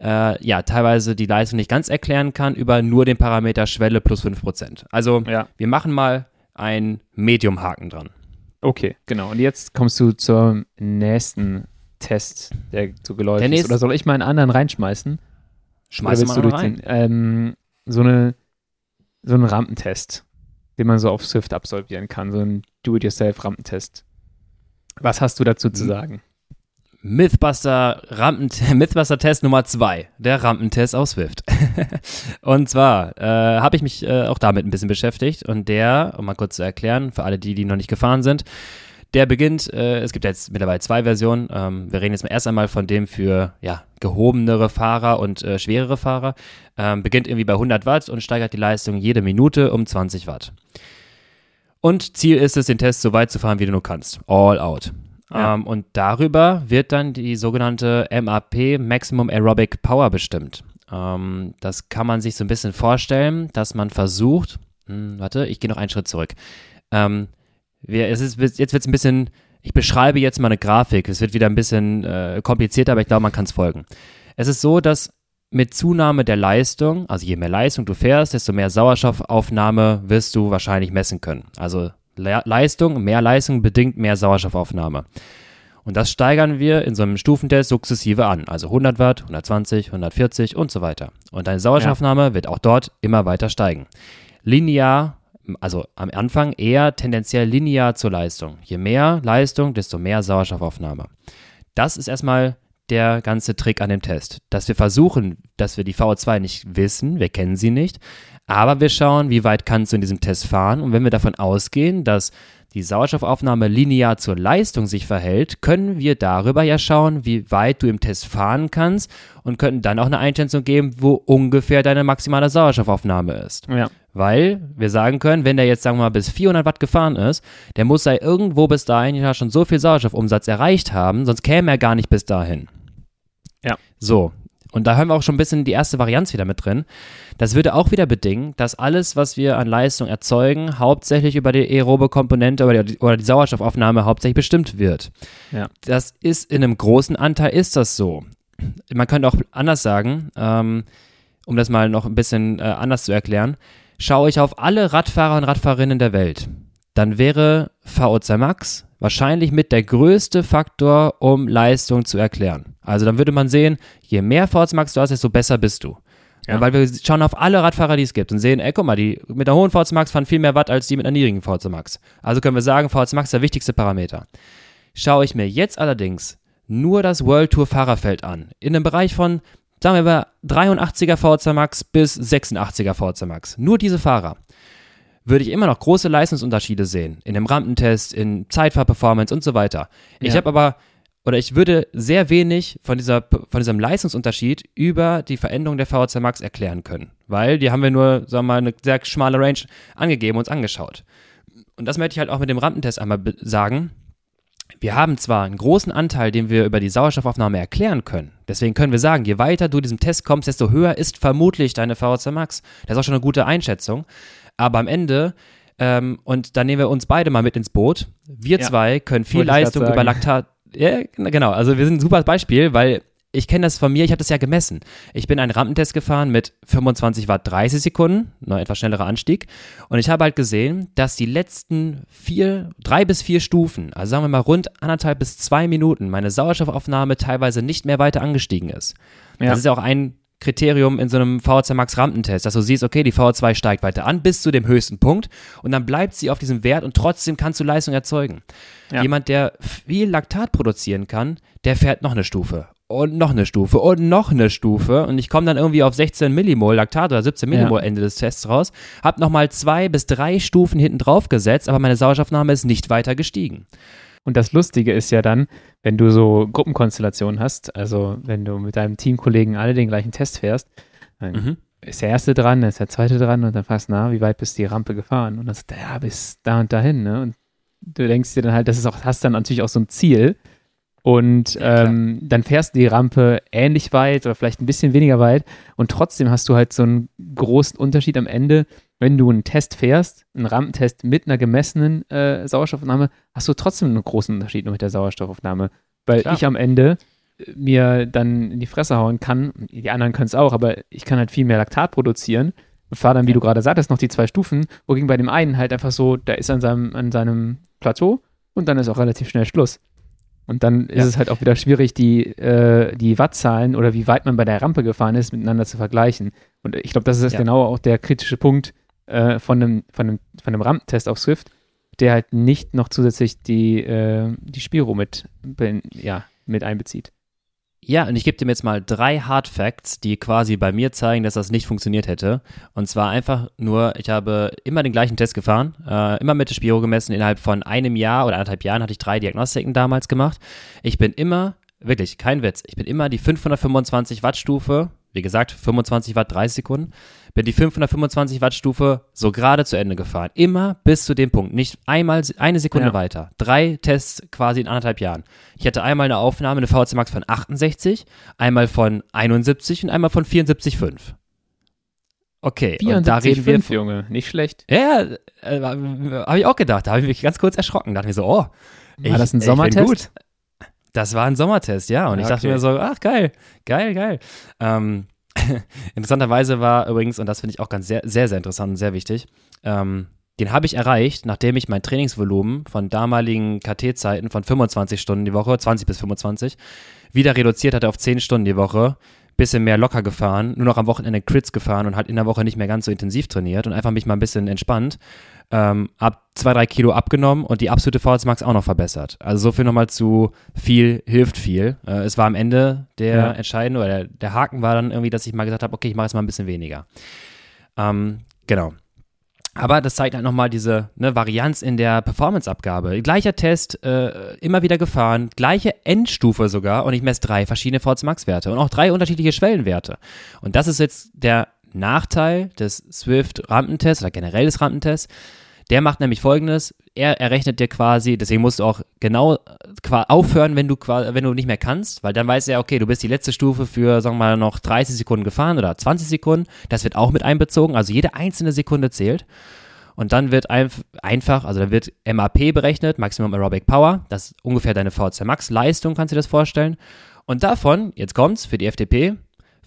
äh, ja teilweise die Leistung nicht ganz erklären kann, über nur den Parameter Schwelle plus 5%. Also Ja. wir machen mal ein Medium-Haken dran. Okay, genau. Und jetzt kommst du zum nächsten Test, der so geläufig Der ist. nächste- Oder soll ich mal einen anderen reinschmeißen? Schmeiß mal du rein. Ähm, so, eine, so einen Rampentest, den man so auf Swift absolvieren kann. So ein Do-it-yourself-Rampentest. Was hast du dazu zu Mhm. sagen? Mythbuster Rampen *laughs* Mythbuster Test Nummer 2, der Rampentest aus Swift. *laughs* und zwar äh, habe ich mich äh, auch damit ein bisschen beschäftigt und der, um mal kurz zu erklären, für alle die, die noch nicht gefahren sind, der beginnt, äh, es gibt jetzt mittlerweile zwei Versionen. Ähm, wir reden jetzt mal erst einmal von dem für ja, gehobenere Fahrer und äh, schwerere Fahrer. Ähm, beginnt irgendwie bei 100 Watt und steigert die Leistung jede Minute um 20 Watt. Und Ziel ist es, den Test so weit zu fahren, wie du nur kannst. All out. Ja. Ähm, und darüber wird dann die sogenannte MAP, Maximum Aerobic Power, bestimmt. Ähm, das kann man sich so ein bisschen vorstellen, dass man versucht, hm, warte, ich gehe noch einen Schritt zurück. Ähm, wir, es ist, jetzt wird es ein bisschen, ich beschreibe jetzt mal eine Grafik, es wird wieder ein bisschen äh, komplizierter, aber ich glaube, man kann es folgen. Es ist so, dass mit Zunahme der Leistung, also je mehr Leistung du fährst, desto mehr Sauerstoffaufnahme wirst du wahrscheinlich messen können. Also Le Leistung, mehr Leistung bedingt mehr Sauerstoffaufnahme. Und das steigern wir in so einem Stufentest sukzessive an. Also 100 Watt, 120, 140 und so weiter. Und deine Sauerstoffaufnahme ja. wird auch dort immer weiter steigen. Linear, also am Anfang eher tendenziell linear zur Leistung. Je mehr Leistung, desto mehr Sauerstoffaufnahme. Das ist erstmal der ganze Trick an dem Test. Dass wir versuchen, dass wir die VO2 nicht wissen, wir kennen sie nicht, aber wir schauen, wie weit kannst du in diesem Test fahren. Und wenn wir davon ausgehen, dass die Sauerstoffaufnahme linear zur Leistung sich verhält, können wir darüber ja schauen, wie weit du im Test fahren kannst und könnten dann auch eine Einschätzung geben, wo ungefähr deine maximale Sauerstoffaufnahme ist. Ja. Weil wir sagen können, wenn der jetzt, sagen wir mal, bis 400 Watt gefahren ist, der muss ja irgendwo bis dahin ja schon so viel Sauerstoffumsatz erreicht haben, sonst käme er gar nicht bis dahin. Ja. So, und da haben wir auch schon ein bisschen die erste Varianz wieder mit drin. Das würde auch wieder bedingen, dass alles, was wir an Leistung erzeugen, hauptsächlich über die aerobe Komponente oder die, oder die Sauerstoffaufnahme hauptsächlich bestimmt wird. Ja. Das ist in einem großen Anteil ist das so. Man könnte auch anders sagen, ähm, um das mal noch ein bisschen äh, anders zu erklären, schaue ich auf alle Radfahrer und Radfahrerinnen der Welt, dann wäre VO2 Max wahrscheinlich mit der größte Faktor, um Leistung zu erklären. Also dann würde man sehen, je mehr VO2 Max du hast, desto besser bist du. Ja. Weil wir schauen auf alle Radfahrer, die es gibt und sehen, ey, guck mal, die mit einer hohen VO2 Max fahren viel mehr Watt als die mit einer niedrigen VO2 Max. Also können wir sagen, VO2 Max ist der wichtigste Parameter. Schaue ich mir jetzt allerdings nur das World Tour Fahrerfeld an, in einem Bereich von, sagen wir mal, 83er VO2 Max bis 86er VO2 Max. Nur diese Fahrer würde ich immer noch große Leistungsunterschiede sehen. In dem Rampentest, in Zeitfahrperformance und so weiter. Ich habe aber, oder ich würde sehr wenig von, dieser, von diesem Leistungsunterschied über die Veränderung der VHC Max erklären können. Weil die haben wir nur, sagen wir mal, eine sehr schmale Range angegeben, und uns angeschaut. Und das möchte ich halt auch mit dem Rampentest einmal sagen. Wir haben zwar einen großen Anteil, den wir über die Sauerstoffaufnahme erklären können. Deswegen können wir sagen, je weiter du diesem Test kommst, desto höher ist vermutlich deine VHC Max. Das ist auch schon eine gute Einschätzung. Aber am Ende, ähm, und da nehmen wir uns beide mal mit ins Boot, wir ja. zwei können viel Leistung über Laktat. Ja, genau. Also wir sind ein super Beispiel, weil ich kenne das von mir, ich habe das ja gemessen. Ich bin einen Rampentest gefahren mit 25 Watt 30 Sekunden, ein etwas schnellerer Anstieg. Und ich habe halt gesehen, dass die letzten vier, drei bis vier Stufen, also sagen wir mal rund anderthalb bis zwei Minuten, meine Sauerstoffaufnahme teilweise nicht mehr weiter angestiegen ist. Ja. Das ist ja auch ein Kriterium in so einem VO2 Max Rampentest, dass du siehst, okay, die VO2 steigt weiter an bis zu dem höchsten Punkt und dann bleibt sie auf diesem Wert und trotzdem kannst du Leistung erzeugen. Ja. Jemand, der viel Laktat produzieren kann, der fährt noch eine Stufe und noch eine Stufe und noch eine Stufe und ich komme dann irgendwie auf 16 Millimol Laktat oder 17 Millimol ja. Ende des Tests raus, hab nochmal zwei bis drei Stufen hinten drauf gesetzt, aber meine Sauerstoffnahme ist nicht weiter gestiegen. Und das Lustige ist ja dann, wenn du so Gruppenkonstellationen hast, also wenn du mit deinem Teamkollegen alle den gleichen Test fährst, dann mhm. ist der erste dran, dann ist der zweite dran und dann fragst du, na, wie weit bist du die Rampe gefahren? Und dann sagt er, ja, bis da und dahin, ne? Und du denkst dir dann halt, das ist auch, hast dann natürlich auch so ein Ziel. Und ja, ähm, dann fährst du die Rampe ähnlich weit oder vielleicht ein bisschen weniger weit und trotzdem hast du halt so einen großen Unterschied am Ende, wenn du einen Test fährst, einen Rampentest mit einer gemessenen äh, Sauerstoffaufnahme, hast du trotzdem einen großen Unterschied nur mit der Sauerstoffaufnahme. Weil Klar. ich am Ende äh, mir dann in die Fresse hauen kann, die anderen können es auch, aber ich kann halt viel mehr Laktat produzieren und fahre dann, wie ja. du gerade sagtest, noch die zwei Stufen, wogegen bei dem einen halt einfach so, der ist an seinem, an seinem Plateau und dann ist auch relativ schnell Schluss. Und dann ist es halt auch wieder schwierig, die, äh, die Wattzahlen oder wie weit man bei der Rampe gefahren ist, miteinander zu vergleichen. Und ich glaube, das ist ja. genau auch der kritische Punkt, äh, von, einem, von, einem, von einem Rampentest auf Swift, der halt nicht noch zusätzlich die, äh, die Spiro mit, ja, mit einbezieht. Ja, und ich gebe dir jetzt mal drei Hard Facts, die quasi bei mir zeigen, dass das nicht funktioniert hätte. Und zwar einfach nur, ich habe immer den gleichen Test gefahren, äh, immer mit der Spiro gemessen. Innerhalb von einem Jahr oder anderthalb Jahren hatte ich drei Diagnostiken damals gemacht. Ich bin immer, wirklich, kein Witz, ich bin immer die 525 Watt Stufe wie gesagt, 25 Watt 30 Sekunden, bin die 525 Watt Stufe so gerade zu Ende gefahren. Immer bis zu dem Punkt. Nicht einmal eine Sekunde ja. weiter. Drei Tests quasi in anderthalb Jahren. Ich hatte einmal eine Aufnahme, eine VHC Max von 68, einmal von 71 und einmal von 74,5. Okay, 74, und da reden 5, wir. Junge, nicht schlecht. Ja, äh, habe ich auch gedacht. Da habe ich mich ganz kurz erschrocken. Da dachte mir so, oh. War ich, das ein Sommertest? Das war ein Sommertest, ja. Und ja, ich dachte okay. mir so, ach geil, geil, geil. Ähm, *laughs* interessanterweise war übrigens, und das finde ich auch ganz sehr, sehr, sehr interessant und sehr wichtig, ähm, den habe ich erreicht, nachdem ich mein Trainingsvolumen von damaligen KT-Zeiten von 25 Stunden die Woche, 20 bis 25, wieder reduziert hatte auf 10 Stunden die Woche, bisschen mehr locker gefahren, nur noch am Wochenende Crits gefahren und halt in der Woche nicht mehr ganz so intensiv trainiert und einfach mich mal ein bisschen entspannt. Ähm, ab zwei, drei Kilo abgenommen und die absolute VHS Max auch noch verbessert. Also so viel nochmal zu viel hilft viel. Äh, es war am Ende der ja. entscheidende oder der, der, Haken war dann irgendwie, dass ich mal gesagt habe, okay, ich mache jetzt mal ein bisschen weniger. Ähm, genau. Aber das zeigt halt nochmal diese ne, Varianz in der Performance-Abgabe. Gleicher Test, äh, immer wieder gefahren, gleiche Endstufe sogar und ich messe drei verschiedene VZ Max-Werte und auch drei unterschiedliche Schwellenwerte. Und das ist jetzt der Nachteil des Swift-Rampentests oder generell des Rampentests. Der macht nämlich folgendes: Er errechnet dir quasi, deswegen musst du auch genau aufhören, wenn du, wenn du nicht mehr kannst, weil dann weiß er, okay, du bist die letzte Stufe für, sagen wir mal, noch 30 Sekunden gefahren oder 20 Sekunden. Das wird auch mit einbezogen, also jede einzelne Sekunde zählt. Und dann wird einfach, also dann wird MAP berechnet, Maximum Aerobic Power. Das ist ungefähr deine VC Max Leistung, kannst du dir das vorstellen. Und davon, jetzt kommt's für die FDP,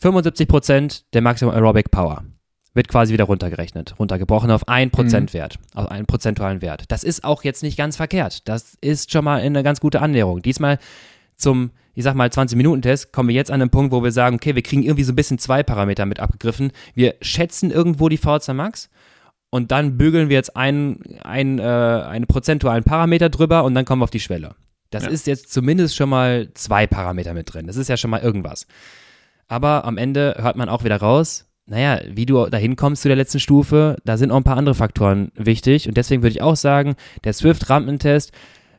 75% der Maximum Aerobic Power wird quasi wieder runtergerechnet, runtergebrochen auf einen Prozentwert, mhm. auf einen prozentualen Wert. Das ist auch jetzt nicht ganz verkehrt. Das ist schon mal eine ganz gute Annäherung. Diesmal zum, ich sag mal, 20-Minuten-Test kommen wir jetzt an einen Punkt, wo wir sagen, okay, wir kriegen irgendwie so ein bisschen zwei Parameter mit abgegriffen. Wir schätzen irgendwo die VZ Max und dann bügeln wir jetzt einen, einen, äh, einen prozentualen Parameter drüber und dann kommen wir auf die Schwelle. Das ja. ist jetzt zumindest schon mal zwei Parameter mit drin. Das ist ja schon mal irgendwas. Aber am Ende hört man auch wieder raus, naja, wie du dahin kommst zu der letzten Stufe, da sind auch ein paar andere Faktoren wichtig. Und deswegen würde ich auch sagen, der Swift-Rampentest,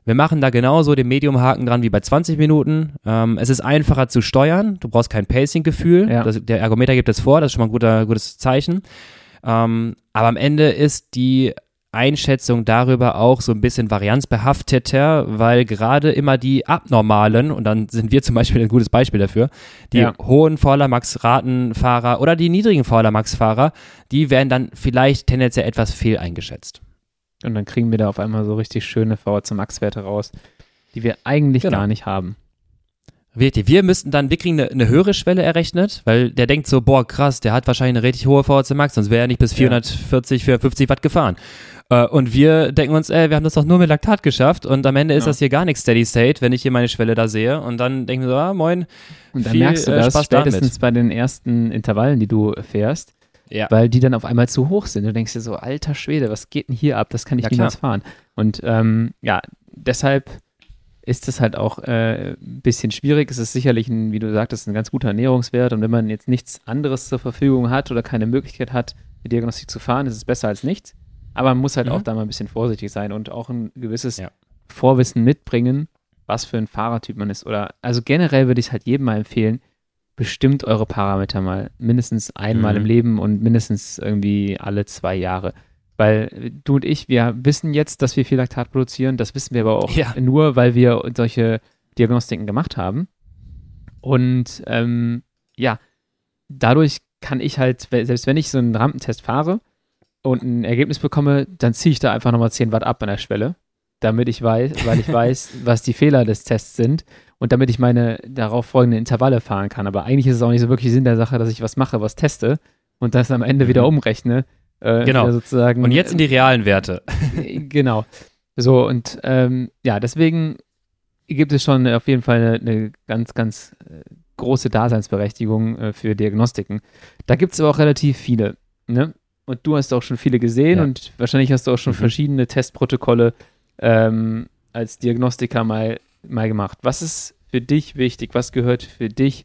wir machen da genauso den Medium-Haken dran wie bei 20 Minuten. Ähm, es ist einfacher zu steuern. Du brauchst kein Pacing-Gefühl. Ja. Der Ergometer gibt es vor, das ist schon mal ein guter, gutes Zeichen. Ähm, aber am Ende ist die Einschätzung darüber auch so ein bisschen varianzbehafteter, weil gerade immer die abnormalen, und dann sind wir zum Beispiel ein gutes Beispiel dafür, die ja. hohen Vordermax-Ratenfahrer oder die niedrigen Vordermax-Fahrer, die werden dann vielleicht tendenziell etwas fehl eingeschätzt. Und dann kriegen wir da auf einmal so richtig schöne VHC Max-Werte raus, die wir eigentlich genau. gar nicht haben. Wirklich, wir müssten dann, wir kriegen eine, eine, höhere Schwelle errechnet, weil der denkt so, boah, krass, der hat wahrscheinlich eine richtig hohe VHC Max, sonst wäre er nicht bis 440, 450 Watt gefahren. Äh, und wir denken uns, ey, wir haben das doch nur mit Laktat geschafft und am Ende ist ja. das hier gar nichts Steady State, wenn ich hier meine Schwelle da sehe. Und dann denken wir so, ah, moin. Und dann viel, merkst du äh, das Spaß spätestens damit. bei den ersten Intervallen, die du fährst. Ja. Weil die dann auf einmal zu hoch sind. Du denkst dir so, alter Schwede, was geht denn hier ab? Das kann ich ja, niemals klar. fahren. Und ähm, ja, deshalb ist es halt auch äh, ein bisschen schwierig. Es ist sicherlich, ein, wie du sagtest, ein ganz guter Ernährungswert. Und wenn man jetzt nichts anderes zur Verfügung hat oder keine Möglichkeit hat, die Diagnostik zu fahren, ist es besser als nichts. Aber man muss halt mhm. auch da mal ein bisschen vorsichtig sein und auch ein gewisses ja. Vorwissen mitbringen, was für ein Fahrertyp man ist. Oder also generell würde ich es halt jedem mal empfehlen, bestimmt eure Parameter mal mindestens einmal mhm. im Leben und mindestens irgendwie alle zwei Jahre. Weil du und ich, wir wissen jetzt, dass wir viel Laktat produzieren. Das wissen wir aber auch ja. nur, weil wir solche Diagnostiken gemacht haben. Und ähm, ja, dadurch kann ich halt, selbst wenn ich so einen Rampentest fahre, und ein Ergebnis bekomme, dann ziehe ich da einfach nochmal 10 Watt ab an der Schwelle, damit ich weiß, weil ich *laughs* weiß, was die Fehler des Tests sind und damit ich meine darauf folgenden Intervalle fahren kann. Aber eigentlich ist es auch nicht so wirklich Sinn der Sache, dass ich was mache, was teste und das am Ende mhm. wieder umrechne. Äh, genau. Sozusagen, und jetzt in die realen Werte. genau. So, und ähm, ja, deswegen gibt es schon auf jeden Fall eine, eine ganz, ganz äh, große Daseinsberechtigung äh, für Diagnostiken. Da gibt es aber auch relativ viele. Ne? Und du hast auch schon viele gesehen ja. und wahrscheinlich hast du auch schon mhm. verschiedene Testprotokolle ähm, als Diagnostiker mal, mal gemacht. Was ist für dich wichtig? Was gehört für dich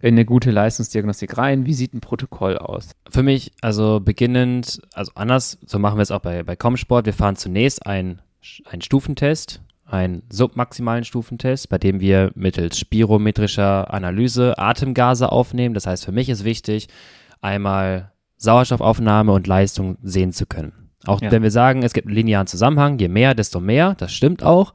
in eine gute Leistungsdiagnostik rein? Wie sieht ein Protokoll aus? Für mich, also beginnend, also anders, so machen wir es auch bei, bei Comsport. Wir fahren zunächst einen Stufentest, einen submaximalen Stufentest, bei dem wir mittels spirometrischer Analyse Atemgase aufnehmen. Das heißt, für mich ist wichtig, einmal Sauerstoffaufnahme und Leistung sehen zu können. Auch ja. wenn wir sagen, es gibt einen linearen Zusammenhang, je mehr, desto mehr, das stimmt auch.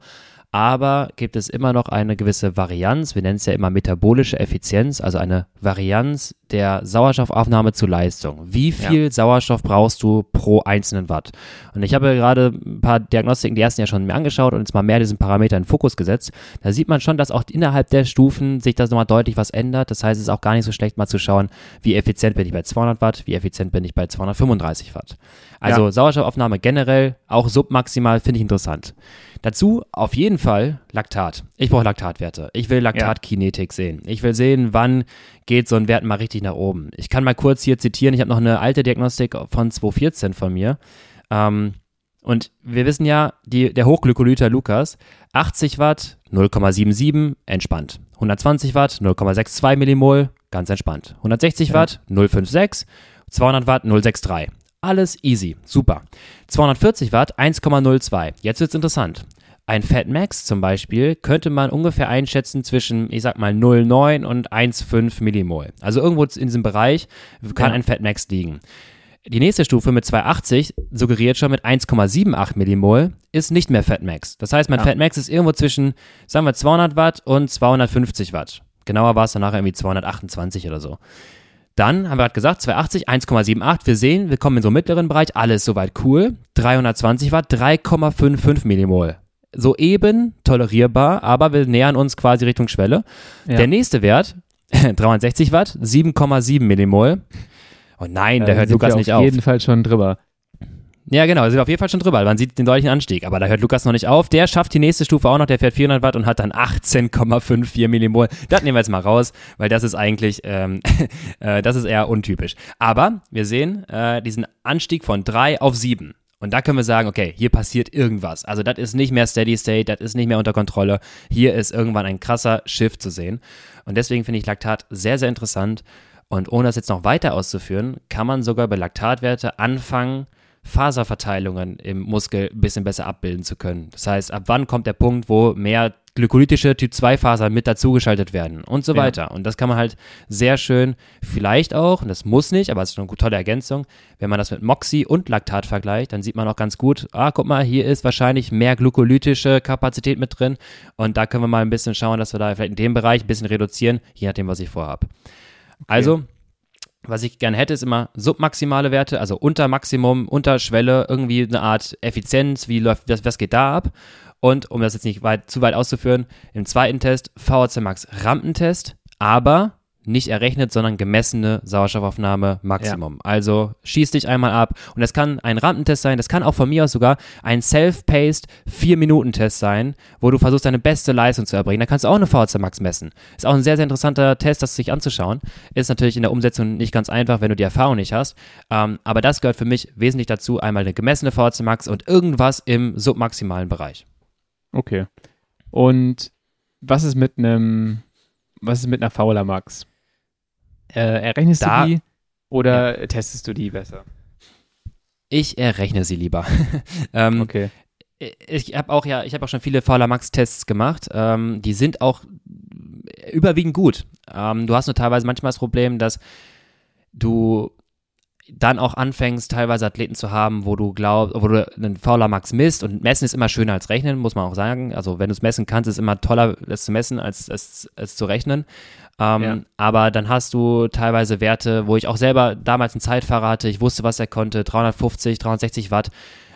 Aber gibt es immer noch eine gewisse Varianz, wir nennen es ja immer metabolische Effizienz, also eine Varianz der Sauerstoffaufnahme zu Leistung. Wie viel ja. Sauerstoff brauchst du pro einzelnen Watt? Und ich habe gerade ein paar Diagnostiken, die ersten ja schon mir angeschaut und jetzt mal mehr diesen Parameter in den Fokus gesetzt. Da sieht man schon, dass auch innerhalb der Stufen sich das nochmal deutlich was ändert. Das heißt, es ist auch gar nicht so schlecht mal zu schauen, wie effizient bin ich bei 200 Watt, wie effizient bin ich bei 235 Watt. Also ja. Sauerstoffaufnahme generell, auch submaximal, finde ich interessant. Dazu auf jeden Fall Laktat. Ich brauche Laktatwerte. Ich will Laktatkinetik ja. sehen. Ich will sehen, wann geht so ein Wert mal richtig nach oben. Ich kann mal kurz hier zitieren. Ich habe noch eine alte Diagnostik von 2014 von mir. Ähm, und wir wissen ja, die, der Hochglykolyter Lukas, 80 Watt, 0,77, entspannt. 120 Watt, 0,62 Millimol, ganz entspannt. 160 ja. Watt, 0,56, 200 Watt, 0,63. Alles easy, super. 240 Watt, 1,02. Jetzt wird's interessant. Ein Fat Max zum Beispiel könnte man ungefähr einschätzen zwischen, ich sag mal, 0,9 und 1,5 Millimol. Also irgendwo in diesem Bereich kann ja. ein Fat Max liegen. Die nächste Stufe mit 280 suggeriert schon mit 1,78 Millimol ist nicht mehr Fat Max. Das heißt, mein ja. Fat Max ist irgendwo zwischen, sagen wir, 200 Watt und 250 Watt. Genauer war es dann nachher irgendwie 228 oder so. Dann haben wir gerade gesagt, 280, 1,78. Wir sehen, wir kommen in so einen mittleren Bereich. Alles soweit cool. 320 Watt, 3,55 Millimol. So eben tolerierbar, aber wir nähern uns quasi Richtung Schwelle. Ja. Der nächste Wert, *laughs* 360 Watt, 7,7 Millimol. Oh nein, der äh, hört Lukas nicht auf. Auf jeden Fall schon drüber. Ja, genau, sind auf jeden Fall schon drüber. Man sieht den deutlichen Anstieg, aber da hört Lukas noch nicht auf. Der schafft die nächste Stufe auch noch, der fährt 400 Watt und hat dann 18,54 Millimol. Das nehmen wir jetzt mal raus, weil das ist eigentlich, ähm, *laughs* äh, das ist eher untypisch. Aber wir sehen äh, diesen Anstieg von 3 auf 7. Und da können wir sagen, okay, hier passiert irgendwas. Also das ist nicht mehr Steady State, das ist nicht mehr unter Kontrolle. Hier ist irgendwann ein krasser Shift zu sehen. Und deswegen finde ich Laktat sehr, sehr interessant. Und ohne das jetzt noch weiter auszuführen, kann man sogar bei Laktatwerte anfangen, Faserverteilungen im Muskel ein bisschen besser abbilden zu können. Das heißt, ab wann kommt der Punkt, wo mehr glykolytische Typ-2-Fasern mit dazugeschaltet werden und so weiter. Und das kann man halt sehr schön, vielleicht auch, und das muss nicht, aber es ist eine tolle Ergänzung, wenn man das mit Moxie und Laktat vergleicht, dann sieht man auch ganz gut, ah, guck mal, hier ist wahrscheinlich mehr glykolytische Kapazität mit drin und da können wir mal ein bisschen schauen, dass wir da vielleicht in dem Bereich ein bisschen reduzieren, je nachdem, was ich vorhabe. Okay. Also, was ich gerne hätte, ist immer submaximale Werte, also unter Maximum, unter Schwelle, irgendwie eine Art Effizienz, wie läuft, was, was geht da ab? Und um das jetzt nicht weit, zu weit auszuführen, im zweiten Test VHC Max Rampentest, aber nicht errechnet, sondern gemessene Sauerstoffaufnahme Maximum. Ja. Also schieß dich einmal ab. Und das kann ein Rampentest sein, das kann auch von mir aus sogar ein Self-Paced 4-Minuten-Test sein, wo du versuchst, deine beste Leistung zu erbringen. Da kannst du auch eine VHC Max messen. Ist auch ein sehr, sehr interessanter Test, das sich anzuschauen. Ist natürlich in der Umsetzung nicht ganz einfach, wenn du die Erfahrung nicht hast. Ähm, aber das gehört für mich wesentlich dazu. Einmal eine gemessene VHC Max und irgendwas im submaximalen Bereich. Okay. Und was ist mit einem, was ist mit einer Fauler Max? Äh, errechnest da, du die oder ja. testest du die besser? Ich errechne sie lieber. *laughs* ähm, okay. Ich habe auch ja, ich habe auch schon viele Fowler Max Tests gemacht. Ähm, die sind auch überwiegend gut. Ähm, du hast nur teilweise manchmal das Problem, dass du dann auch anfängst, teilweise Athleten zu haben, wo du glaubst, wo du einen Fowler Max misst und messen ist immer schöner als rechnen, muss man auch sagen. Also wenn du es messen kannst, ist es immer toller, es zu messen, als es zu rechnen. Ähm, ja. Aber dann hast du teilweise Werte, wo ich auch selber damals einen Zeitfahrer hatte, ich wusste, was er konnte, 350, 360 Watt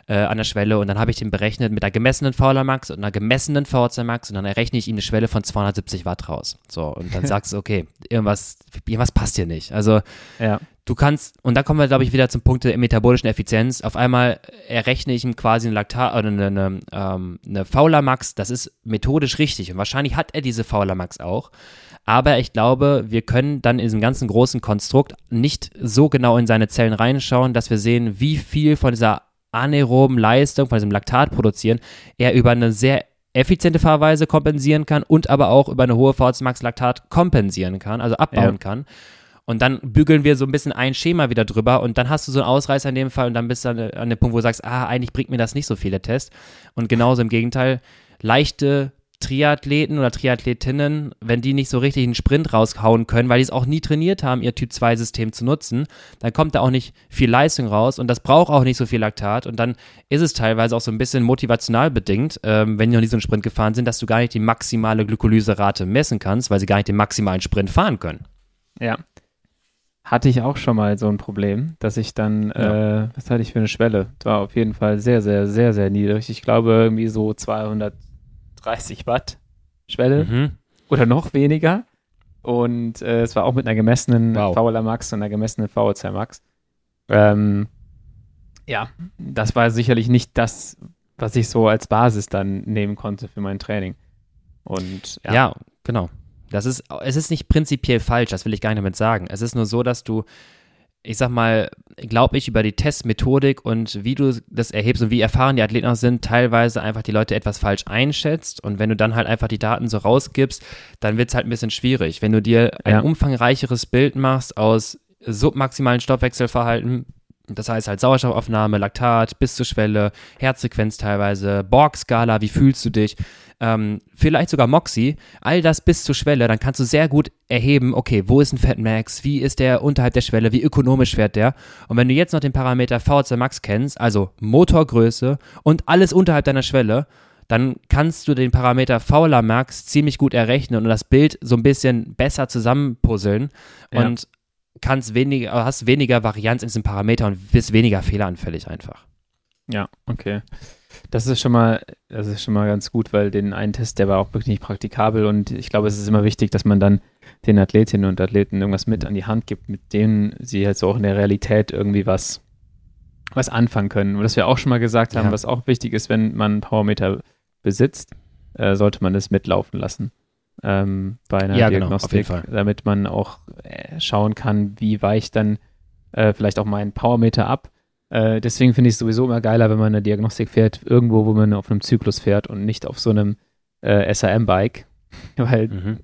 äh, an der Schwelle und dann habe ich den berechnet mit einer gemessenen Fowler Max und einer gemessenen VHC Max und dann errechne ich ihm eine Schwelle von 270 Watt raus. So, und dann *laughs* sagst du, okay, irgendwas, irgendwas passt hier nicht. Also, ja. Du kannst, und da kommen wir, glaube ich, wieder zum Punkt der metabolischen Effizienz. Auf einmal errechne ich ihm quasi eine Laktat oder eine, eine, ähm, eine Fowler Max, das ist methodisch richtig und wahrscheinlich hat er diese Fowler Max auch. Aber ich glaube, wir können dann in diesem ganzen großen Konstrukt nicht so genau in seine Zellen reinschauen, dass wir sehen, wie viel von dieser anaeroben Leistung, von diesem Laktat produzieren, er über eine sehr effiziente Fahrweise kompensieren kann und aber auch über eine hohe VHC Max Laktat kompensieren kann, also abbauen ja. kann. Und dann bügeln wir so ein bisschen ein Schema wieder drüber und dann hast du so einen Ausreißer in dem Fall und dann bist du an, an dem Punkt, wo du sagst, ah, eigentlich bringt mir das nicht so viele Tests. Und genauso im Gegenteil, leichte Triathleten oder Triathletinnen, wenn die nicht so richtig einen Sprint raushauen können, weil die es auch nie trainiert haben, ihr Typ-2-System zu nutzen, dann kommt da auch nicht viel Leistung raus und das braucht auch nicht so viel Laktat und dann ist es teilweise auch so ein bisschen motivational bedingt, ähm, wenn die noch nie so einen Sprint gefahren sind, dass du gar nicht die maximale Glykolyserate messen kannst, weil sie gar nicht den maximalen Sprint fahren können. Ja. Hatte ich auch schon mal so ein Problem, dass ich dann, ja. äh, was hatte ich für eine Schwelle? Das war auf jeden Fall sehr, sehr, sehr, sehr niedrig. Ich glaube irgendwie so 200 30 Watt Schwelle mhm. oder noch weniger. Und äh, es war auch mit einer gemessenen wow. VLA Max und einer gemessenen VO2 Max. Ähm, ja, das war sicherlich nicht das, was ich so als Basis dann nehmen konnte für mein Training. Und ja, ja genau. Das ist, es ist nicht prinzipiell falsch, das will ich gar nicht damit sagen. Es ist nur so, dass du ich sag mal, glaube ich, über die Testmethodik und wie du das erhebst und wie erfahren die Athleten auch sind, teilweise einfach die Leute etwas falsch einschätzt. Und wenn du dann halt einfach die Daten so rausgibst, dann wird es halt ein bisschen schwierig. Wenn du dir ein ja. umfangreicheres Bild machst aus submaximalen Stoffwechselverhalten, das heißt halt Sauerstoffaufnahme, Laktat bis zur Schwelle, Herzfrequenz teilweise, Borg-Skala, wie fühlst du dich? ähm, vielleicht sogar Moxie, all das bis zur Schwelle, dann kannst du sehr gut erheben, okay, wo ist ein Fat Max, wie ist der unterhalb der Schwelle, wie ökonomisch fährt der? Und wenn du jetzt noch den Parameter VHC Max kennst, also Motorgröße und alles unterhalb deiner Schwelle, dann kannst du den Parameter Fauler Max ziemlich gut errechnen und das Bild so ein bisschen besser zusammenpuzzeln ja. und kannst weniger, hast weniger Varianz in diesem Parameter und bist weniger fehleranfällig einfach. Ja, okay. Das ist schon mal, das ist schon mal ganz gut, weil den einen Test, der war auch wirklich nicht praktikabel und ich glaube, es ist immer wichtig, dass man dann den Athletinnen und Athleten irgendwas mit an die Hand gibt, mit denen sie halt so auch in der Realität irgendwie was, was anfangen können. Und was wir auch schon mal gesagt haben, ja. was auch wichtig ist, wenn man einen Powermeter besitzt, äh, sollte man es mitlaufen lassen. Ähm, bei einer ja, Diagnostik, genau, damit man auch äh, schauen kann, wie weicht dann äh, vielleicht auch mein Powermeter ab äh, deswegen finde ich es sowieso immer geiler, wenn man eine Diagnostik fährt, irgendwo, wo man auf einem Zyklus fährt und nicht auf so einem äh, SRM-Bike. *laughs* Weil mhm.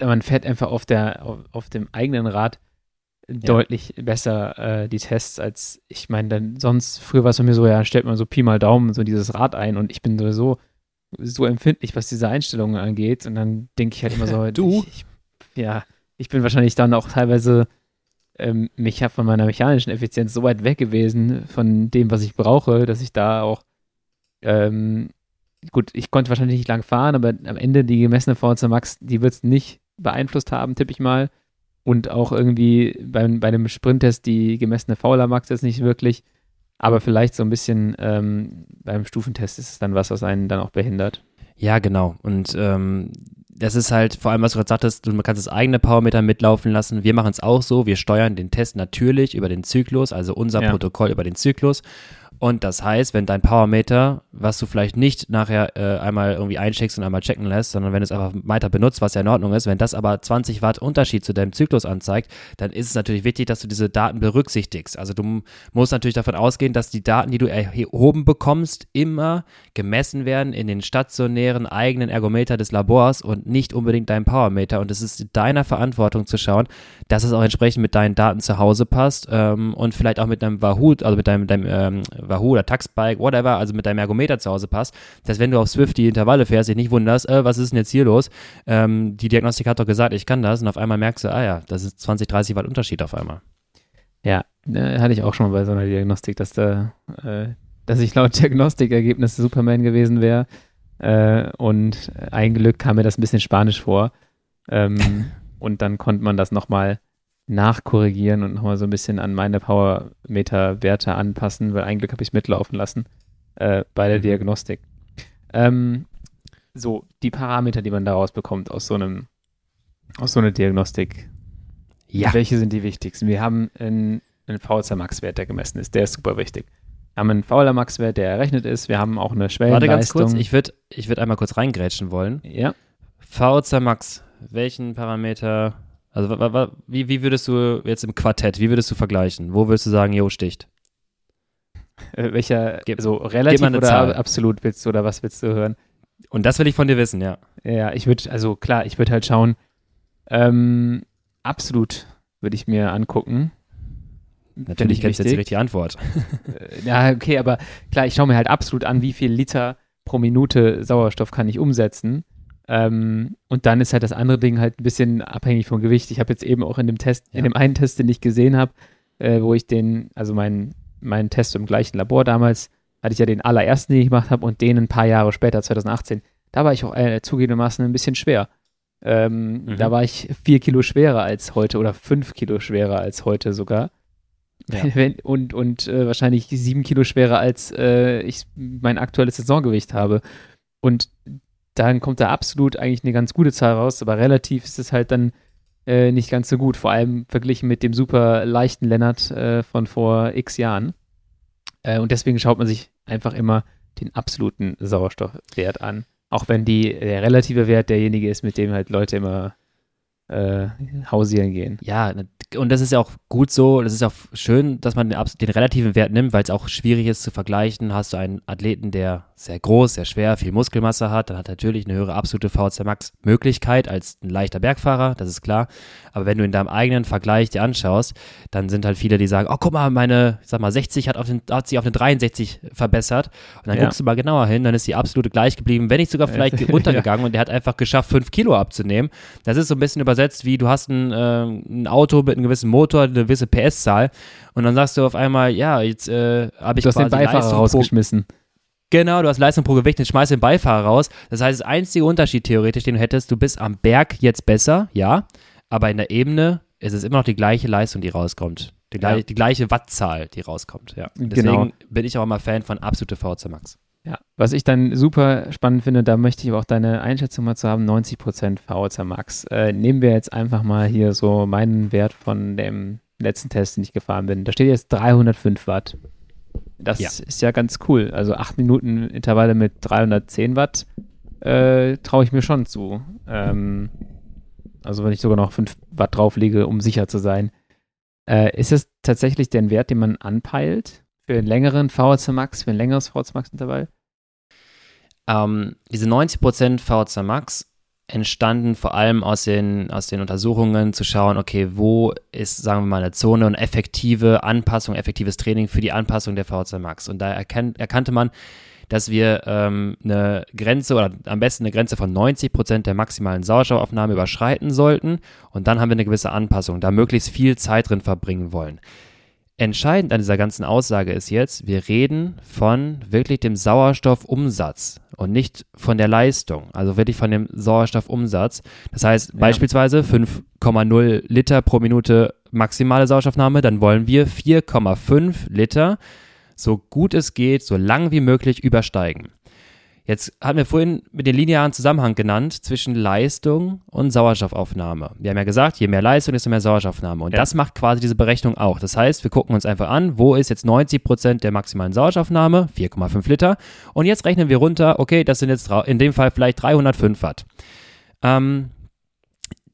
man fährt einfach auf, der, auf, auf dem eigenen Rad ja. deutlich besser äh, die Tests als ich meine, dann sonst, früher war es bei mir so, ja, stellt man so Pi mal Daumen so dieses Rad ein und ich bin sowieso so empfindlich, was diese Einstellungen angeht und dann denke ich halt immer so, *laughs* du? Ich, ich, ja, ich bin wahrscheinlich dann auch teilweise ähm, mich von meiner mechanischen Effizienz so weit weg gewesen von dem, was ich brauche, dass ich da auch ähm, gut, ich konnte wahrscheinlich nicht lang fahren, aber am Ende die gemessene VZ Max, die wird es nicht beeinflusst haben, tippe ich mal. Und auch irgendwie beim, bei dem Sprinttest die gemessene Fauler Max jetzt nicht wirklich. Aber vielleicht so ein bisschen ähm, beim Stufentest ist es dann was, was einen dann auch behindert. Ja, genau. Und ähm, das ist halt vor allem, was du gerade sagtest, du kannst das eigene Powermeter mitlaufen lassen. Wir machen es auch so. Wir steuern den Test natürlich über den Zyklus, also unser ja. Protokoll über den Zyklus. Und das heißt, wenn dein Powermeter, was du vielleicht nicht nachher äh, einmal irgendwie eincheckst und einmal checken lässt, sondern wenn du es einfach weiter benutzt, was ja in Ordnung ist, wenn das aber 20 Watt Unterschied zu deinem Zyklus anzeigt, dann ist es natürlich wichtig, dass du diese Daten berücksichtigst. Also du musst natürlich davon ausgehen, dass die Daten, die du erhoben bekommst, immer gemessen werden in den stationären eigenen Ergometer des Labors und nicht unbedingt deinem Powermeter. Und es ist deiner Verantwortung zu schauen, dass es auch entsprechend mit deinen Daten zu Hause passt ähm, und vielleicht auch mit deinem Wahoo, also mit deinem, deinem ähm, Wahoo oder Taxbike, whatever, also mit deinem Ergometer zu Hause passt. Das heißt, wenn du auf Swift die Intervalle fährst, dich nicht wunderst, äh, was ist denn jetzt hier los? Ähm, die Diagnostik hat doch gesagt, ich kann das und auf einmal merkst du, ah ja, das ist 20, 30 Watt Unterschied auf einmal. Ja, äh, hatte ich auch schon mal bei so einer Diagnostik, dass da, äh, dass ich laut *laughs* Diagnostikergebnis Superman gewesen wäre. Äh, und ein Glück kam mir das ein bisschen spanisch vor. Ähm, *laughs* und dann konnte man das nochmal nachkorrigieren und nochmal so ein bisschen an meine Powermeter-Werte anpassen, weil ein Glück habe ich es mitlaufen lassen äh, bei der mhm. Diagnostik. Ähm, so, die Parameter, die man daraus bekommt aus so einem, aus so einer Diagnostik. Ja. Welche sind die wichtigsten? Wir haben einen, einen VHC-Max-Wert, der gemessen ist. Der ist super wichtig. Wir haben einen VLA-Max-Wert, der errechnet ist. Wir haben auch eine Schwellenleistung. Warte ganz kurz, ich würde ich würd einmal kurz reingrätschen wollen. Ja. VHC-Max, welchen Parameter also wie, wie würdest du jetzt im Quartett, wie würdest du vergleichen? Wo würdest du sagen, jo, sticht? Äh, welcher, Ge so relativ oder Zahl. absolut willst du oder was willst du hören? Und das will ich von dir wissen, ja. Ja, ich würde, also klar, ich würde halt schauen, ähm, absolut würde ich mir angucken. Natürlich kennst du jetzt die richtige Antwort. Äh, ja, okay, aber klar, ich schaue mir halt absolut an, wie viel Liter pro Minute Sauerstoff kann ich umsetzen Ähm, und dann ist halt das andere Ding halt ein bisschen abhängig vom Gewicht. Ich habe jetzt eben auch in dem Test, ja. in dem einen Test, den ich gesehen habe, äh, wo ich den, also meinen mein Test im gleichen Labor damals, hatte ich ja den allerersten, den ich gemacht habe und den ein paar Jahre später, 2018. Da war ich auch äh, zugegebenermaßen ein bisschen schwer. Ähm, mhm. Da war ich vier Kilo schwerer als heute oder fünf Kilo schwerer als heute sogar. Ja. *laughs* und und äh, wahrscheinlich sieben Kilo schwerer als äh, ich mein aktuelles Saisongewicht habe. Und dann kommt da absolut eigentlich eine ganz gute Zahl raus, aber relativ ist es halt dann äh, nicht ganz so gut, vor allem verglichen mit dem super leichten Lennart äh, von vor x Jahren. Äh, und deswegen schaut man sich einfach immer den absoluten Sauerstoffwert an. Auch wenn die, der relative Wert derjenige ist, mit dem halt Leute immer äh, hausieren gehen. Ja, und das ist ja auch gut so, das ist auch schön, dass man den, den relativen Wert nimmt, weil es auch schwierig ist zu vergleichen. Hast du einen Athleten, der sehr groß, sehr schwer, viel Muskelmasse hat, dann hat er natürlich eine höhere absolute VHC Max Möglichkeit als ein leichter Bergfahrer, das ist klar. Aber wenn du in deinem eigenen Vergleich dir anschaust, dann sind halt viele, die sagen, oh guck mal, meine, sag mal, 60 hat, auf den, hat sich auf eine 63 verbessert. Und dann ja. guckst du mal genauer hin, dann ist die absolute gleich geblieben, wenn nicht sogar vielleicht *laughs* runtergegangen ja. und der hat einfach geschafft, 5 Kilo abzunehmen. Das ist so ein bisschen übersetzt wie, du hast ein, äh, ein Auto mit einem gewissen Motor, eine gewisse PS-Zahl und dann sagst du auf einmal, ja, jetzt äh, habe ich du hast den Beifahrer Leistung rausgeschmissen. Genau, du hast Leistung pro Gewicht, dann schmeißt den Beifahrer raus. Das heißt, das einzige Unterschied theoretisch, den du hättest, du bist am Berg jetzt besser, ja, aber in der Ebene ist es immer noch die gleiche Leistung, die rauskommt. Die, ja. die gleiche Wattzahl, die rauskommt, ja. Genau. Deswegen genau. bin ich auch immer Fan von absolute VC Max. Ja, was ich dann super spannend finde, da möchte ich auch deine Einschätzung mal zu haben, 90% VHC Max. Äh, nehmen wir jetzt einfach mal hier so meinen Wert von dem letzten Test, den ich gefahren bin. Da steht jetzt 305 Watt. Das ja. ist ja ganz cool. Also 8 Minuten Intervalle mit 310 Watt äh, traue ich mir schon zu. Ähm, also wenn ich sogar noch 5 Watt drauflege, um sicher zu sein. Äh, ist es tatsächlich der Wert, den man anpeilt für einen längeren VHC Max, für ein längeres VHC Max Intervall? Ähm, diese 90% VHC Max entstanden vor allem aus den, aus den Untersuchungen zu schauen, okay, wo ist, sagen wir mal, eine Zone und effektive Anpassung, effektives Training für die Anpassung der VHC Max. Und da erkennt, erkannte man, dass wir ähm, eine Grenze oder am besten eine Grenze von 90 Prozent der maximalen Sauerstoffaufnahme überschreiten sollten. Und dann haben wir eine gewisse Anpassung, da möglichst viel Zeit drin verbringen wollen. Entscheidend an dieser ganzen Aussage ist jetzt, wir reden von wirklich dem Sauerstoffumsatz und nicht von der Leistung, also wirklich von dem Sauerstoffumsatz. Das heißt ja. beispielsweise 5,0 Liter pro Minute maximale Sauerstoffnahme, dann wollen wir 4,5 Liter so gut es geht, so lang wie möglich übersteigen. Jetzt hatten wir vorhin mit den linearen Zusammenhang genannt zwischen Leistung und Sauerstoffaufnahme. Wir haben ja gesagt, je mehr Leistung, desto mehr Sauerstoffaufnahme. Und ja. das macht quasi diese Berechnung auch. Das heißt, wir gucken uns einfach an, wo ist jetzt 90 Prozent der maximalen Sauerstoffaufnahme, 4,5 Liter. Und jetzt rechnen wir runter, okay, das sind jetzt in dem Fall vielleicht 305 Watt. Ähm,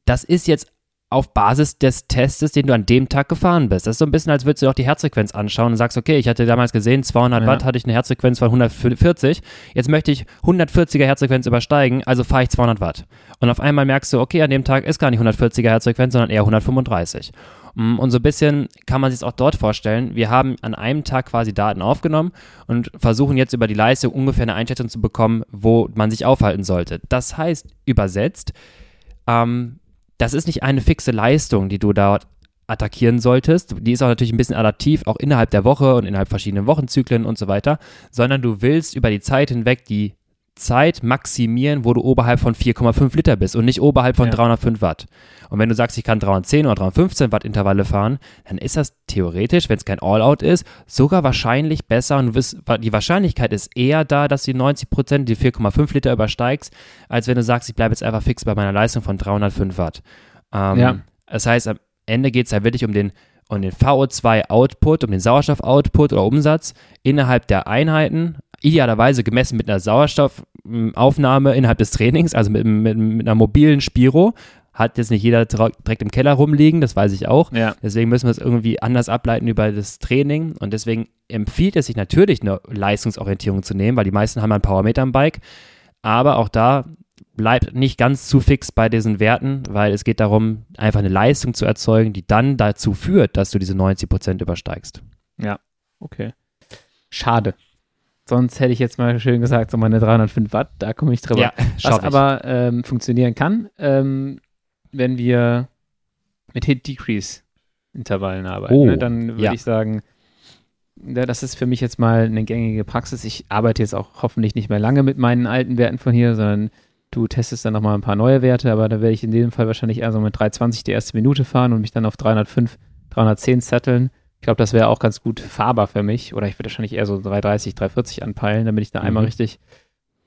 das ist jetzt auf Basis des Testes, den du an dem Tag gefahren bist. Das ist so ein bisschen, als würdest du auch die Herzfrequenz anschauen und sagst, okay, ich hatte damals gesehen, 200 ja. Watt hatte ich eine Herzfrequenz von 140. Jetzt möchte ich 140er Herzfrequenz übersteigen, also fahre ich 200 Watt. Und auf einmal merkst du, okay, an dem Tag ist gar nicht 140er Herzfrequenz, sondern eher 135. Mm, und so ein bisschen kann man sich es auch dort vorstellen. Wir haben an einem Tag quasi Daten aufgenommen und versuchen jetzt über die Leistung ungefähr eine Einschätzung zu bekommen, wo man sich aufhalten sollte. Das heißt, übersetzt, ähm, das ist nicht eine fixe Leistung, die du dort attackieren solltest. Die ist auch natürlich ein bisschen adaptiv, auch innerhalb der Woche und innerhalb verschiedenen Wochenzyklen und so weiter, sondern du willst über die Zeit hinweg die Zeit maximieren, wo du oberhalb von 4,5 Liter bist und nicht oberhalb von ja. 305 Watt. Und wenn du sagst, ich kann 310 oder 315 Watt Intervalle fahren, dann ist das theoretisch, wenn es kein All-Out ist, sogar wahrscheinlich besser und wirst, die Wahrscheinlichkeit ist eher da, dass du die 90 Prozent, die 4,5 Liter übersteigst, als wenn du sagst, ich bleibe jetzt einfach fix bei meiner Leistung von 305 Watt. Ähm, ja. Das heißt, am Ende geht es ja wirklich um den um den VO2-Output, um den Sauerstoff-Output oder Umsatz innerhalb der Einheiten, idealerweise gemessen mit einer Sauerstoffaufnahme innerhalb des Trainings, also mit, mit, mit einer mobilen Spiro. Hat jetzt nicht jeder direkt im Keller rumliegen, das weiß ich auch. Ja. Deswegen müssen wir es irgendwie anders ableiten über das Training. Und deswegen empfiehlt es sich natürlich, eine Leistungsorientierung zu nehmen, weil die meisten haben einen Powermeter am Bike. Aber auch da bleibt nicht ganz zu fix bei diesen Werten, weil es geht darum, einfach eine Leistung zu erzeugen, die dann dazu führt, dass du diese 90 Prozent übersteigst. Ja, okay. Schade. Sonst hätte ich jetzt mal schön gesagt, so meine 305 Watt, da komme ich drüber. Ja, Was ich. aber ähm, funktionieren kann, ähm, wenn wir mit Hit-Decrease-Intervallen arbeiten. Oh, ne? Dann würde ja. ich sagen, ja, das ist für mich jetzt mal eine gängige Praxis. Ich arbeite jetzt auch hoffentlich nicht mehr lange mit meinen alten Werten von hier, sondern du testest dann nochmal ein paar neue Werte, aber da werde ich in dem Fall wahrscheinlich eher so mit 320 die erste Minute fahren und mich dann auf 305, 310 setteln. Ich glaube, das wäre auch ganz gut fahrbar für mich. Oder ich würde wahrscheinlich eher so 330, 340 anpeilen, damit ich da einmal Mhm. richtig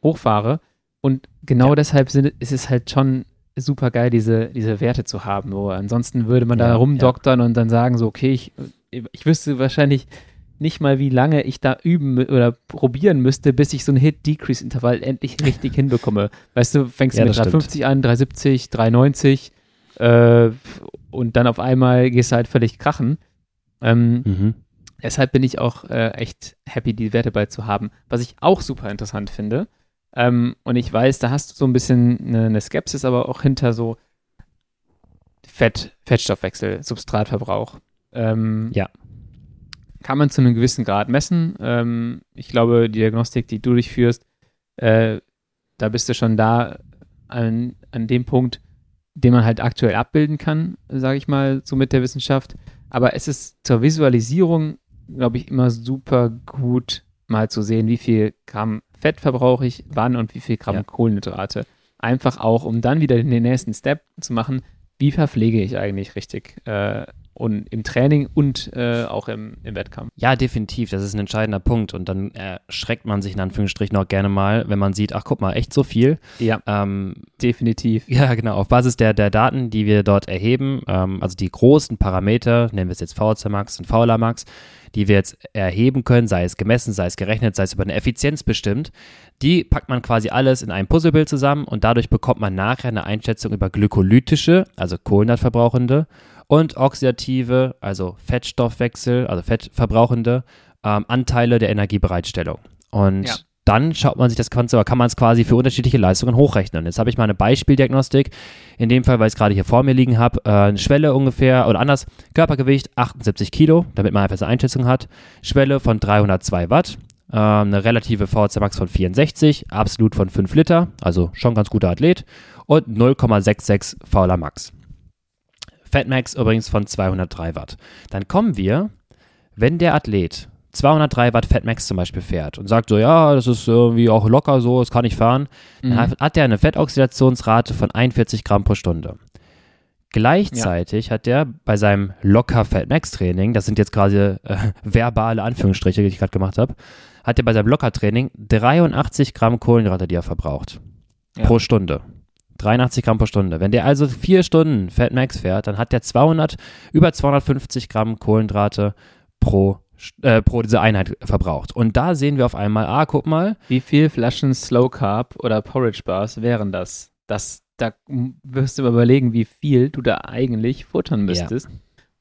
hochfahre. Und genau Ja. deshalb sind, ist es halt schon super geil, diese, diese Werte zu haben. So, ansonsten würde man da Ja, rumdoktern und dann sagen, so, okay, ich, ich wüsste wahrscheinlich nicht mal, wie lange ich da üben oder probieren müsste, bis ich so ein Hit-Decrease-Intervall endlich richtig hinbekomme. Weißt du, fängst du Ja, mit das stimmt. 350 an, 370, 390 äh, und dann auf einmal gehst du halt völlig krachen. Ähm, Mhm. Deshalb bin ich auch äh, echt happy, die Werte bald zu haben. Was ich auch super interessant finde, ähm, und ich weiß, da hast du so ein bisschen eine, eine Skepsis, aber auch hinter so Fett, Fettstoffwechsel, Substratverbrauch. Ähm, Ja. Kann man zu einem gewissen Grad messen. Ähm, ich glaube, die Diagnostik, die du durchführst, äh, da bist du schon da an, an dem Punkt, den man halt aktuell abbilden kann, sage ich mal, so mit der Wissenschaft. Aber es ist zur Visualisierung, glaube ich, immer super gut, mal zu sehen, wie viel Gramm Fett verbrauche ich, wann und wie viel Gramm Ja. Kohlenhydrate. Einfach auch, um dann wieder den nächsten Step zu machen, wie verpflege ich eigentlich richtig äh, und im Training und äh, auch im, im Wettkampf. Ja, definitiv. Das ist ein entscheidender Punkt. Und dann erschreckt man sich in Anführungsstrichen auch gerne mal, wenn man sieht, ach guck mal, echt so viel. Ja, Ähm, definitiv. *laughs* ja, genau. Auf Basis der, der Daten, die wir dort erheben, ähm, also die großen Parameter, nennen wir es jetzt VHC Max und VLA Max, die wir jetzt erheben können, sei es gemessen, sei es gerechnet, sei es über eine Effizienz bestimmt, die packt man quasi alles in ein Puzzlebild zusammen und dadurch bekommt man nachher eine Einschätzung über glykolytische, also kohlenhydratverbrauchende und oxidative, also Fettstoffwechsel, also fettverbrauchende ähm, Anteile der Energiebereitstellung. Und Ja. dann schaut man sich das Ganze, kann man es quasi für unterschiedliche Leistungen hochrechnen. Jetzt habe ich mal eine Beispieldiagnostik, in dem Fall, weil ich es gerade hier vor mir liegen habe, äh, eine Schwelle ungefähr, oder anders, Körpergewicht 78 Kilo, damit man einfach eine Einschätzung hat, Schwelle von 302 Watt, äh, eine relative VHC Max von 64, absolut von 5 Liter, also schon ganz guter Athlet, und 0,66 VLA Max. Fatmax übrigens von 203 Watt. Dann kommen wir, wenn der Athlet 203 Watt Fatmax zum Beispiel fährt und sagt so, ja, das ist irgendwie auch locker so, das kann ich fahren, dann Mhm. hat, hat er eine Fettoxidationsrate von 41 Gramm pro Stunde. Gleichzeitig hat er bei seinem locker Fatmax Training, das sind jetzt quasi äh, verbale Anführungsstriche, die ich gerade gemacht habe, hat er bei seinem locker Training 83 Gramm Kohlenhydrate, die er verbraucht. Ja. Pro Stunde. 83 Gramm pro Stunde. Wenn der also vier Stunden Fatmax fährt, dann hat der 200, über 250 Gramm Kohlenhydrate pro, äh, pro diese Einheit verbraucht. Und da sehen wir auf einmal, ah, guck mal, Wie viel Flaschen Slow Carb oder Porridge Bars wären das? Das, da wirst du überlegen, wie viel du da eigentlich futtern müsstest,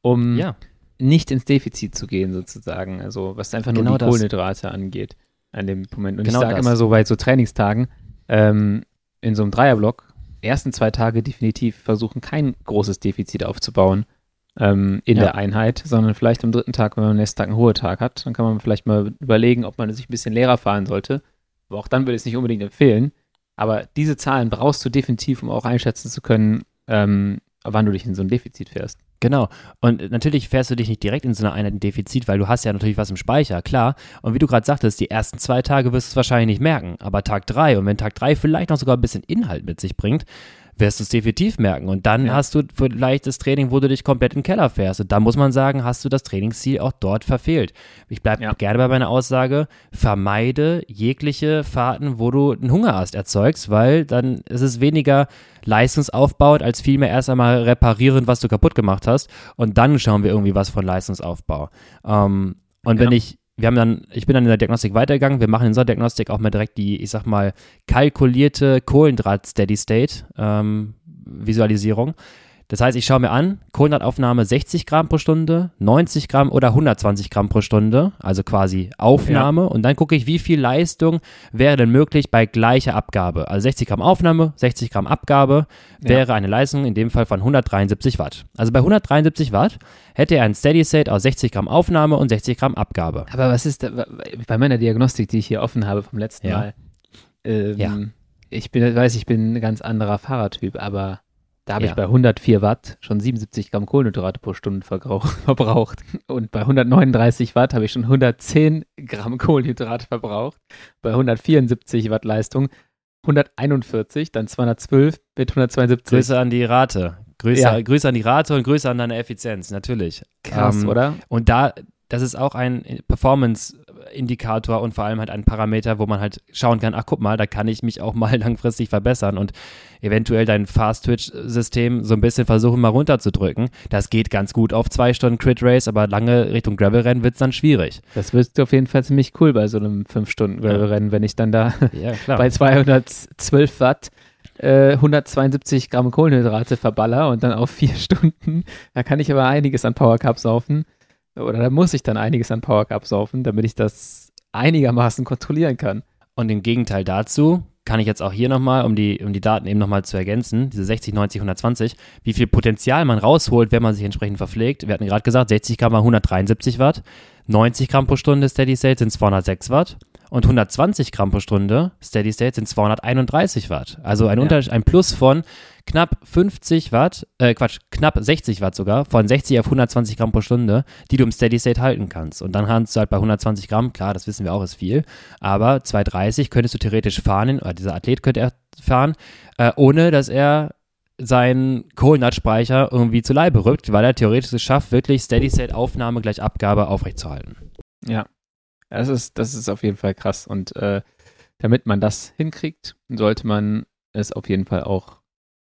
um ja, nicht ins Defizit zu gehen, sozusagen. Also, was einfach nur Genau die das. Kohlenhydrate angeht an dem Moment. Und Genau ich sage immer so bei so Trainingstagen, ähm, in so einem Dreierblock, ersten zwei Tage definitiv versuchen, kein großes Defizit aufzubauen ähm, in Ja. der Einheit, sondern vielleicht am dritten Tag, wenn man am nächsten Tag einen hohen Tag hat, dann kann man vielleicht mal überlegen, ob man sich ein bisschen leerer fahren sollte. Aber auch dann würde ich es nicht unbedingt empfehlen. Aber diese Zahlen brauchst du definitiv, um auch einschätzen zu können, ähm, wann du dich in so ein Defizit fährst. Genau. Und natürlich fährst du dich nicht direkt in so einer Einheit in Defizit, weil du hast ja natürlich was im Speicher, klar. Und wie du gerade sagtest, die ersten zwei Tage wirst du es wahrscheinlich nicht merken. Aber Tag drei und wenn Tag drei vielleicht noch sogar ein bisschen Inhalt mit sich bringt, wirst du es definitiv merken. Und dann Ja. hast du vielleicht das Training, wo du dich komplett in den Keller fährst. Und da muss man sagen, hast du das Trainingsziel auch dort verfehlt. Ich bleibe Ja. gerne bei meiner Aussage, vermeide jegliche Fahrten, wo du einen Hungerast erzeugst, weil dann ist es weniger leistungsaufbauend, als vielmehr erst einmal reparieren, was du kaputt gemacht hast. Und dann schauen wir irgendwie was von Leistungsaufbau. Ähm, und wenn Ja. ich, wir haben dann, ich bin dann in der Diagnostik weitergegangen. Wir machen in unserer Diagnostik auch mal direkt die, ich sag mal, kalkulierte Kohlenhydrat-Steady-State ähm. Das heißt, ich schaue mir an, Kohlenhydrataufnahme 60 Gramm pro Stunde, 90 Gramm oder 120 Gramm pro Stunde, also quasi Aufnahme. Ja. Und dann gucke ich, wie viel Leistung wäre denn möglich bei gleicher Abgabe. Also 60 Gramm Aufnahme, 60 Gramm Abgabe wäre ja. eine Leistung in dem Fall von 173 Watt. Also bei 173 Watt hätte er ein Steady State aus 60 Gramm Aufnahme und 60 Gramm Abgabe. Aber was ist da, bei meiner Diagnostik, die ich hier offen habe vom letzten ja. Mal? Ähm, ja. Ich bin, weiß, ich bin ein ganz anderer Fahrertyp, aber da habe ja. ich bei 104 Watt schon 77 Gramm Kohlenhydrate pro Stunde *laughs* verbraucht. Und bei 139 Watt habe ich schon 110 Gramm Kohlenhydrate verbraucht. Bei 174 Watt Leistung 141, dann 212 mit 172. Grüße an die Rate. Grüße, ja. Grüße an die Rate und Grüße an deine Effizienz, natürlich. Krass, ähm, oder? Und da, das ist auch ein Performance- Indikator und vor allem halt ein Parameter, wo man halt schauen kann, ach guck mal, da kann ich mich auch mal *laughs* langfristig verbessern und eventuell dein Fast-Twitch-System so ein bisschen versuchen mal runterzudrücken. Das geht ganz gut auf zwei Stunden Crit-Race, aber lange Richtung Gravel-Rennen wird es dann schwierig. Das wird auf jeden Fall ziemlich cool bei so einem 5-Stunden-Gravel-Rennen, wenn ich dann da *laughs* ja, bei 212 Watt 172 äh, Gramm Kohlenhydrate verballer und dann auf vier *laughs* Stunden. Da kann ich aber einiges an Power Cup saufen. Oder da muss ich dann einiges an Power Cup saufen, damit ich das einigermaßen kontrollieren kann. Und im Gegenteil dazu kann ich jetzt auch hier nochmal, um die, um die Daten eben nochmal zu ergänzen, diese 60, 90, 120, wie viel Potenzial man rausholt, wenn man sich entsprechend verpflegt. Wir hatten gerade gesagt, 60 Gramm 173 Watt, 90 Gramm pro Stunde Steady State sind 206 Watt und 120 Gramm pro Stunde Steady State sind 231 Watt. Also ein, ja. ein Plus von knapp 50 Watt, äh Quatsch, knapp 60 Watt sogar, von 60 auf 120 Gramm pro Stunde, die du im Steady State halten kannst. Und dann hast du halt bei 120 Gramm, klar, das wissen wir auch, ist viel, aber 230 könntest du theoretisch fahren, oder dieser Athlet könnte er fahren, äh, ohne dass er seinen Kohlenhydratspeicher irgendwie zu Leibe rückt, weil er theoretisch es schafft, wirklich Steady State Aufnahme gleich Abgabe aufrechtzuerhalten. Ja, das ist, das ist auf jeden Fall krass. Und äh, damit man das hinkriegt, sollte man es auf jeden Fall auch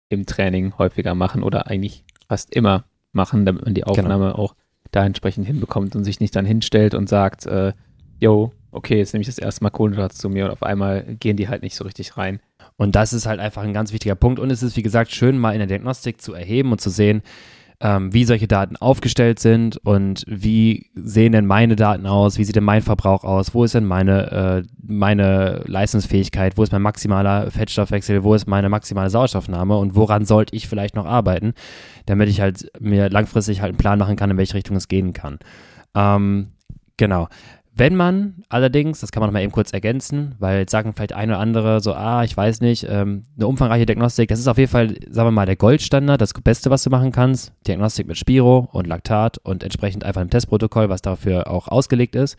im Training häufiger machen oder eigentlich fast immer machen, damit man die genau. Aufnahme genau. auch da entsprechend hinbekommt und sich nicht dann hinstellt und sagt, äh, yo, okay, jetzt nehme ich das erste Mal Kohlenhydrate zu mir und auf einmal gehen die halt nicht so richtig rein. Und das ist halt einfach ein ganz wichtiger Punkt. Und es ist, wie gesagt, schön, mal in der Diagnostik zu erheben und zu sehen, ähm, wie solche Daten aufgestellt sind und wie sehen denn meine Daten aus, wie sieht denn mein Verbrauch aus, wo ist denn meine, äh, meine Leistungsfähigkeit, wo ist mein maximaler Fettstoffwechsel, wo ist meine maximale Sauerstoffnahme und woran sollte ich vielleicht noch arbeiten, damit ich halt mir langfristig halt einen Plan machen kann, in welche Richtung es gehen kann. Ähm, genau. Wenn man allerdings, das kann man noch mal eben kurz ergänzen, weil jetzt sagen vielleicht ein oder andere so, ah, ich weiß nicht, ähm, eine umfangreiche Diagnostik, das ist auf jeden Fall, sagen wir mal, der Goldstandard, das Beste, was du machen kannst. Diagnostik mit Spiro und Laktat und entsprechend einfach ein Testprotokoll, was dafür auch ausgelegt ist.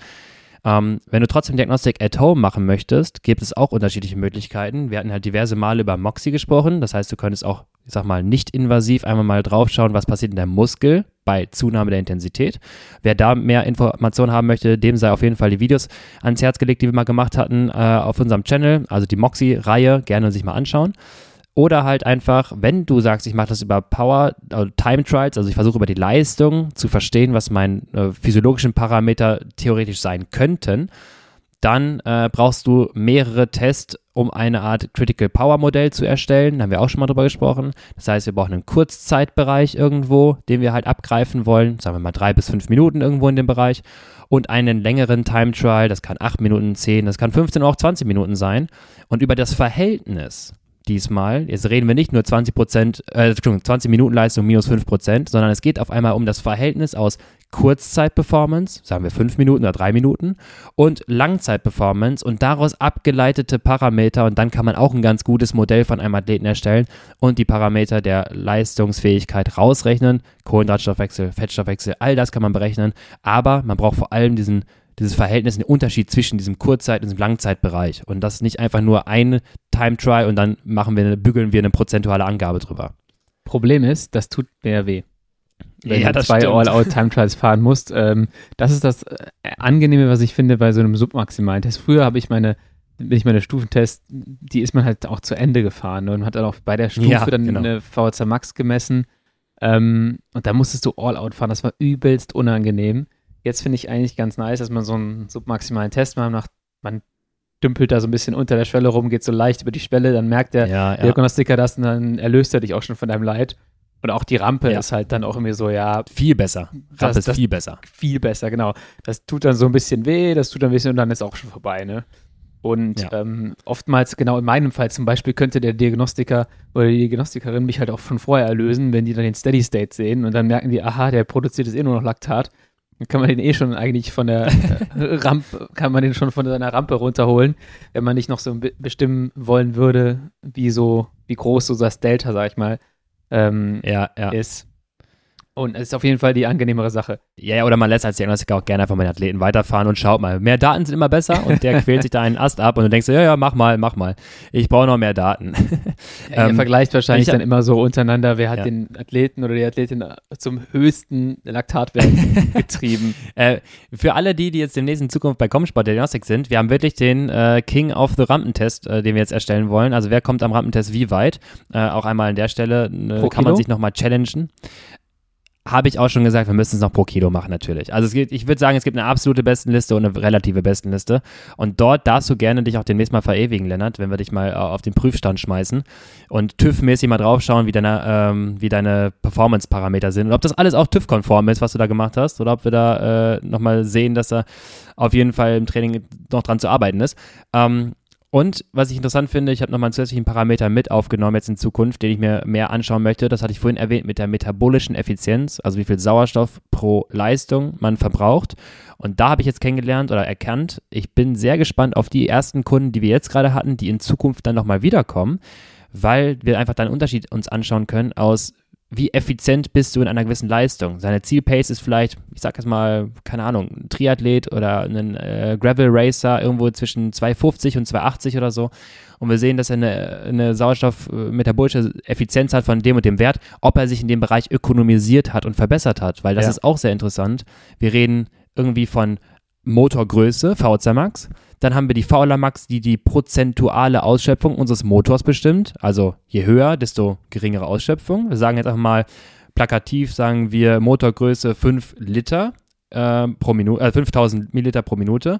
Ähm, wenn du trotzdem Diagnostik at home machen möchtest, gibt es auch unterschiedliche Möglichkeiten. Wir hatten halt diverse Male über Moxie gesprochen. Das heißt, du könntest auch, ich sag mal, nicht invasiv einmal mal draufschauen, was passiert in der Muskel bei Zunahme der Intensität. Wer da mehr Informationen haben möchte, dem sei auf jeden Fall die Videos ans Herz gelegt, die wir mal gemacht hatten äh, auf unserem Channel. Also die Moxie-Reihe gerne sich mal anschauen. Oder halt einfach, wenn du sagst, ich mache das über Power, also Time Trials, also ich versuche über die Leistung zu verstehen, was meine äh, physiologischen Parameter theoretisch sein könnten, dann äh, brauchst du mehrere Tests, um eine Art Critical Power Modell zu erstellen. Da haben wir auch schon mal drüber gesprochen. Das heißt, wir brauchen einen Kurzzeitbereich irgendwo, den wir halt abgreifen wollen. Sagen wir mal drei bis fünf Minuten irgendwo in dem Bereich. Und einen längeren Time Trial. Das kann acht Minuten, zehn, das kann 15 oder auch 20 Minuten sein. Und über das Verhältnis diesmal. Jetzt reden wir nicht nur 20 Prozent, äh, 20 Minuten Leistung minus 5 Prozent, sondern es geht auf einmal um das Verhältnis aus Kurzzeitperformance, sagen wir 5 Minuten oder 3 Minuten, und Langzeitperformance und daraus abgeleitete Parameter und dann kann man auch ein ganz gutes Modell von einem Athleten erstellen und die Parameter der Leistungsfähigkeit rausrechnen. Kohlenhydratstoffwechsel, Fettstoffwechsel, all das kann man berechnen, aber man braucht vor allem diesen dieses Verhältnis, den Unterschied zwischen diesem Kurzzeit- und diesem Langzeitbereich. Und das ist nicht einfach nur ein Time-Try und dann machen wir, bügeln wir eine prozentuale Angabe drüber. Problem ist, das tut mehr weh. Wenn ja, du zwei All-Out-Time-Trials fahren musst. Ähm, das ist das äh, Angenehme, was ich finde bei so einem submaximalen Test. Früher habe ich meine bin ich meine Stufentest, die ist man halt auch zu Ende gefahren und hat dann auch bei der Stufe ja, dann genau. eine VHC Max gemessen. Ähm, und da musstest du All-Out fahren. Das war übelst unangenehm. Jetzt finde ich eigentlich ganz nice, dass man so einen submaximalen Test macht. Man dümpelt da so ein bisschen unter der Schwelle rum, geht so leicht über die Schwelle, dann merkt der ja, ja. Diagnostiker das und dann erlöst er dich auch schon von deinem Leid. Und auch die Rampe ja. ist halt dann auch irgendwie so, ja. Viel besser. Rampe das, ist viel besser. Viel besser, genau. Das tut dann so ein bisschen weh, das tut dann ein bisschen und dann ist auch schon vorbei, ne? Und ja. ähm, oftmals, genau in meinem Fall zum Beispiel, könnte der Diagnostiker oder die Diagnostikerin mich halt auch von vorher erlösen, wenn die dann den Steady State sehen und dann merken die, aha, der produziert jetzt eh nur noch Laktat. Dann kann man den eh schon eigentlich von der *laughs* Rampe, kann man den schon von seiner Rampe runterholen, wenn man nicht noch so bestimmen wollen würde, wie so, wie groß so das Delta, sag ich mal, ähm, ja, ja. ist. Und es ist auf jeden Fall die angenehmere Sache. Ja, oder man lässt als Diagnostiker auch gerne einfach mit den Athleten weiterfahren und schaut mal. Mehr Daten sind immer besser und der *laughs* quält sich da einen Ast ab und du denkst, ja, ja, mach mal, mach mal. Ich brauche noch mehr Daten. Ja, *laughs* ähm, ihr vergleicht wahrscheinlich ich, dann immer so untereinander, wer hat ja. den Athleten oder die Athletin zum höchsten Laktatwert *laughs* getrieben. Äh, für alle die, die jetzt demnächst in Zukunft bei Comsport Diagnostik sind, wir haben wirklich den äh, King of the Rampentest, äh, den wir jetzt erstellen wollen. Also wer kommt am Rampentest wie weit? Äh, auch einmal an der Stelle äh, kann man sich nochmal challengen habe ich auch schon gesagt, wir müssen es noch pro Kilo machen natürlich. Also es gibt, ich würde sagen, es gibt eine absolute Bestenliste und eine relative Bestenliste. Und dort darfst du gerne dich auch demnächst mal verewigen, Lennart, wenn wir dich mal äh, auf den Prüfstand schmeißen und TÜV-mäßig mal draufschauen, wie deine, ähm, wie deine Performance-Parameter sind und ob das alles auch TÜV-konform ist, was du da gemacht hast, oder ob wir da äh, nochmal sehen, dass da auf jeden Fall im Training noch dran zu arbeiten ist. Ähm, und was ich interessant finde, ich habe nochmal einen zusätzlichen Parameter mit aufgenommen jetzt in Zukunft, den ich mir mehr anschauen möchte. Das hatte ich vorhin erwähnt mit der metabolischen Effizienz, also wie viel Sauerstoff pro Leistung man verbraucht. Und da habe ich jetzt kennengelernt oder erkannt, ich bin sehr gespannt auf die ersten Kunden, die wir jetzt gerade hatten, die in Zukunft dann nochmal wiederkommen, weil wir einfach dann einen Unterschied uns anschauen können aus wie effizient bist du in einer gewissen Leistung. Seine Zielpace ist vielleicht, ich sag jetzt mal, keine Ahnung, ein Triathlet oder ein äh, Gravel Racer irgendwo zwischen 250 und 280 oder so. Und wir sehen, dass er eine, eine Sauerstoff-metabolische Effizienz hat von dem und dem Wert, ob er sich in dem Bereich ökonomisiert hat und verbessert hat, weil das ja. ist auch sehr interessant. Wir reden irgendwie von Motorgröße, VZ Max. Dann haben wir die Fauler Max, die die prozentuale Ausschöpfung unseres Motors bestimmt. Also je höher, desto geringere Ausschöpfung. Wir sagen jetzt einfach mal plakativ, sagen wir Motorgröße 5 Liter äh, pro Minute, äh, 5000 Milliliter pro Minute.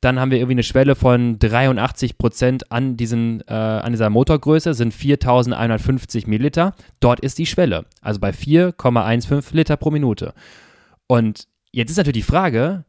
Dann haben wir irgendwie eine Schwelle von 83 Prozent an, äh, an dieser Motorgröße, sind 4150 Milliliter. Dort ist die Schwelle, also bei 4,15 Liter pro Minute. Und jetzt ist natürlich die Frage,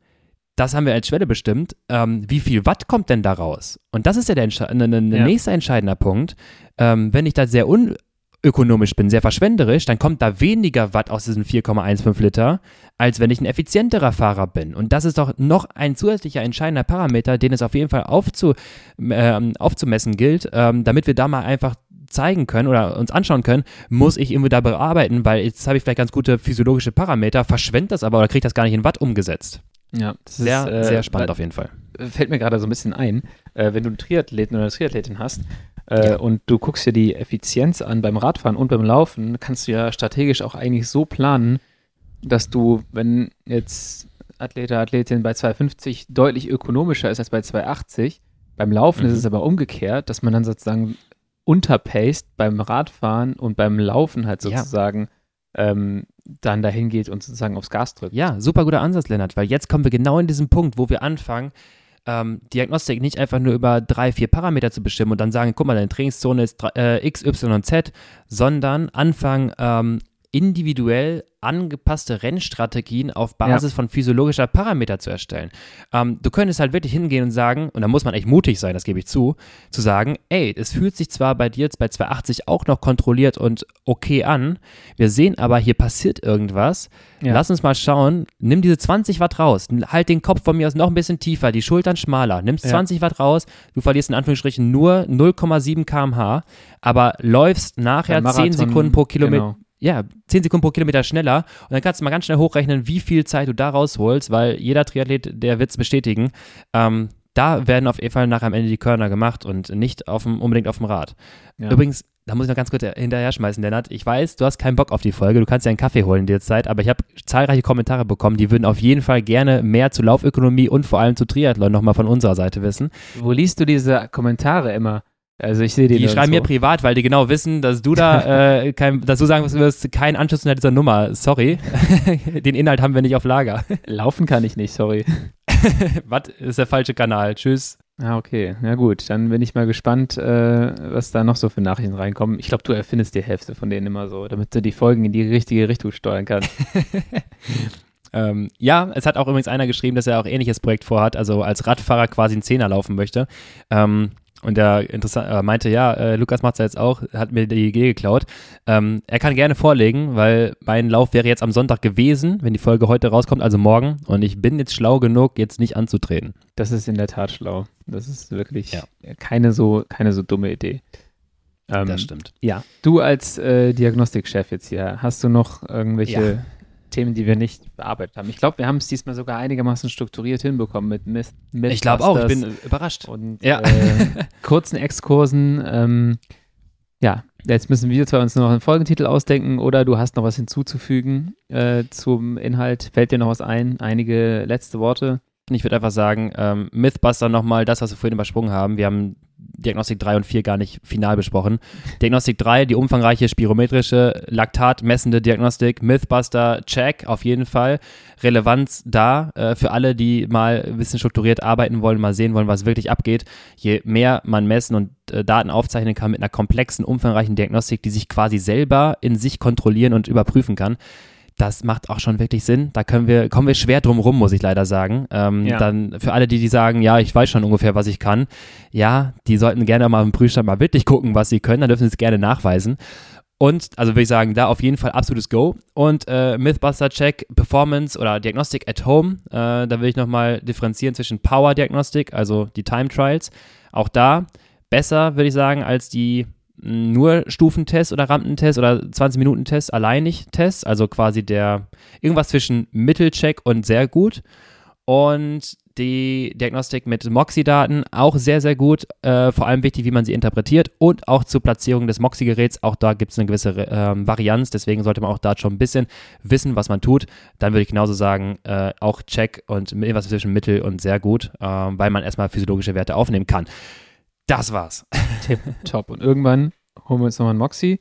das haben wir als Schwelle bestimmt. Ähm, wie viel Watt kommt denn da raus? Und das ist ja der, ne, ne, ne ja. nächste entscheidende Punkt. Ähm, wenn ich da sehr unökonomisch bin, sehr verschwenderisch, dann kommt da weniger Watt aus diesen 4,15 Liter, als wenn ich ein effizienterer Fahrer bin. Und das ist doch noch ein zusätzlicher entscheidender Parameter, den es auf jeden Fall aufzu, äh, aufzumessen gilt, ähm, damit wir da mal einfach zeigen können oder uns anschauen können, muss ich irgendwie da bearbeiten, weil jetzt habe ich vielleicht ganz gute physiologische Parameter, verschwende das aber oder kriege das gar nicht in Watt umgesetzt. Ja, das sehr, ist, äh, sehr spannend auf jeden Fall. Fällt mir gerade so ein bisschen ein, äh, wenn du einen Triathleten oder eine Triathletin hast äh, ja. und du guckst dir die Effizienz an beim Radfahren und beim Laufen, kannst du ja strategisch auch eigentlich so planen, dass du, wenn jetzt Athlet oder Athletin bei 250 deutlich ökonomischer ist als bei 280, beim Laufen mhm. ist es aber umgekehrt, dass man dann sozusagen unterpaced beim Radfahren und beim Laufen halt sozusagen ja. ähm, dann dahin geht und sozusagen aufs Gas drückt. Ja, super guter Ansatz, Lennart, weil jetzt kommen wir genau in diesen Punkt, wo wir anfangen, ähm, Diagnostik nicht einfach nur über drei, vier Parameter zu bestimmen und dann sagen, guck mal, deine Trainingszone ist äh, X, Y und Z, sondern anfangen, ähm, individuell angepasste Rennstrategien auf Basis ja. von physiologischer Parameter zu erstellen. Ähm, du könntest halt wirklich hingehen und sagen, und da muss man echt mutig sein, das gebe ich zu, zu sagen, ey, es fühlt sich zwar bei dir jetzt bei 280 auch noch kontrolliert und okay an, wir sehen aber, hier passiert irgendwas. Ja. Lass uns mal schauen, nimm diese 20 Watt raus, halt den Kopf von mir aus noch ein bisschen tiefer, die Schultern schmaler, nimmst ja. 20 Watt raus, du verlierst in Anführungsstrichen nur 0,7 kmh, aber läufst nachher 10 Sekunden pro Kilometer. Genau ja, 10 Sekunden pro Kilometer schneller. Und dann kannst du mal ganz schnell hochrechnen, wie viel Zeit du da rausholst, weil jeder Triathlet, der wird es bestätigen, ähm, da werden auf jeden Fall nach am Ende die Körner gemacht und nicht auf dem, unbedingt auf dem Rad. Ja. Übrigens, da muss ich noch ganz kurz hinterher schmeißen, Lennart. Ich weiß, du hast keinen Bock auf die Folge, du kannst ja einen Kaffee holen in der Zeit, aber ich habe zahlreiche Kommentare bekommen, die würden auf jeden Fall gerne mehr zu Laufökonomie und vor allem zu Triathlon nochmal von unserer Seite wissen. Wo liest du diese Kommentare immer? Also ich sehe die. Die schreiben mir privat, weil die genau wissen, dass du da *laughs* äh, kein, dass du sagen wirst, kein Anschluss unter dieser Nummer. Sorry. *laughs* Den Inhalt haben wir nicht auf Lager. *laughs* Laufen kann ich nicht, sorry. Was ist der falsche Kanal? Tschüss. Ah, okay. Na gut, dann bin ich mal gespannt, äh, was da noch so für Nachrichten reinkommen. Ich glaube, du erfindest die Hälfte von denen immer so, damit du die Folgen in die richtige Richtung steuern kannst. ähm, ja, es hat auch übrigens einer geschrieben, dass er auch ähnliches Projekt vorhat, also als Radfahrer quasi einen Zehner laufen möchte. Ähm, und der interessant, äh, meinte, ja, äh, Lukas macht es jetzt auch, hat mir die Idee geklaut. Ähm, er kann gerne vorlegen, weil mein Lauf wäre jetzt am Sonntag gewesen, wenn die Folge heute rauskommt, also morgen. Und ich bin jetzt schlau genug, jetzt nicht anzutreten. Das ist in der Tat schlau. Das ist wirklich ja. keine, so, keine so dumme Idee. Ähm, das stimmt. Ja. Du als äh, Diagnostikchef jetzt hier, hast du noch irgendwelche ja. Themen, die wir nicht bearbeitet haben. Ich glaube, wir haben es diesmal sogar einigermaßen strukturiert hinbekommen mit Myth, Ich glaube auch, ich bin überrascht. Und ja. äh, *laughs* kurzen Exkursen. Ähm, ja, jetzt müssen wir zwar uns noch einen Folgentitel ausdenken oder du hast noch was hinzuzufügen äh, zum Inhalt. Fällt dir noch was ein? Einige letzte Worte? Ich würde einfach sagen, ähm, Mythbuster nochmal das, was wir vorhin übersprungen haben. Wir haben Diagnostik 3 und 4 gar nicht final besprochen. Diagnostik 3, die umfangreiche spirometrische, laktatmessende Diagnostik, Mythbuster, check, auf jeden Fall. Relevanz da äh, für alle, die mal ein bisschen strukturiert arbeiten wollen, mal sehen wollen, was wirklich abgeht. Je mehr man messen und äh, Daten aufzeichnen kann mit einer komplexen, umfangreichen Diagnostik, die sich quasi selber in sich kontrollieren und überprüfen kann, das macht auch schon wirklich Sinn. Da können wir, kommen wir schwer drum rum, muss ich leider sagen. Ähm, ja. Dann für alle, die, die sagen, ja, ich weiß schon ungefähr, was ich kann, ja, die sollten gerne mal im Prüfstand mal wirklich gucken, was sie können. Dann dürfen sie es gerne nachweisen. Und, also würde ich sagen, da auf jeden Fall absolutes Go. Und äh, Mythbuster Check, Performance oder Diagnostik at Home, äh, da will ich nochmal differenzieren zwischen Power Diagnostik, also die Time Trials. Auch da besser, würde ich sagen, als die nur Stufentest oder Rampentest oder 20-Minuten-Test, alleinig Test, also quasi der irgendwas zwischen Mittelcheck und sehr gut. Und die Diagnostik mit Moxie-Daten auch sehr, sehr gut. Äh, vor allem wichtig, wie man sie interpretiert und auch zur Platzierung des Moxie-Geräts. Auch da gibt es eine gewisse äh, Varianz, deswegen sollte man auch da schon ein bisschen wissen, was man tut. Dann würde ich genauso sagen, äh, auch Check und irgendwas zwischen Mittel und sehr gut, äh, weil man erstmal physiologische Werte aufnehmen kann. Das war's. *laughs* Tipp, top. Und irgendwann holen wir uns nochmal einen Moxie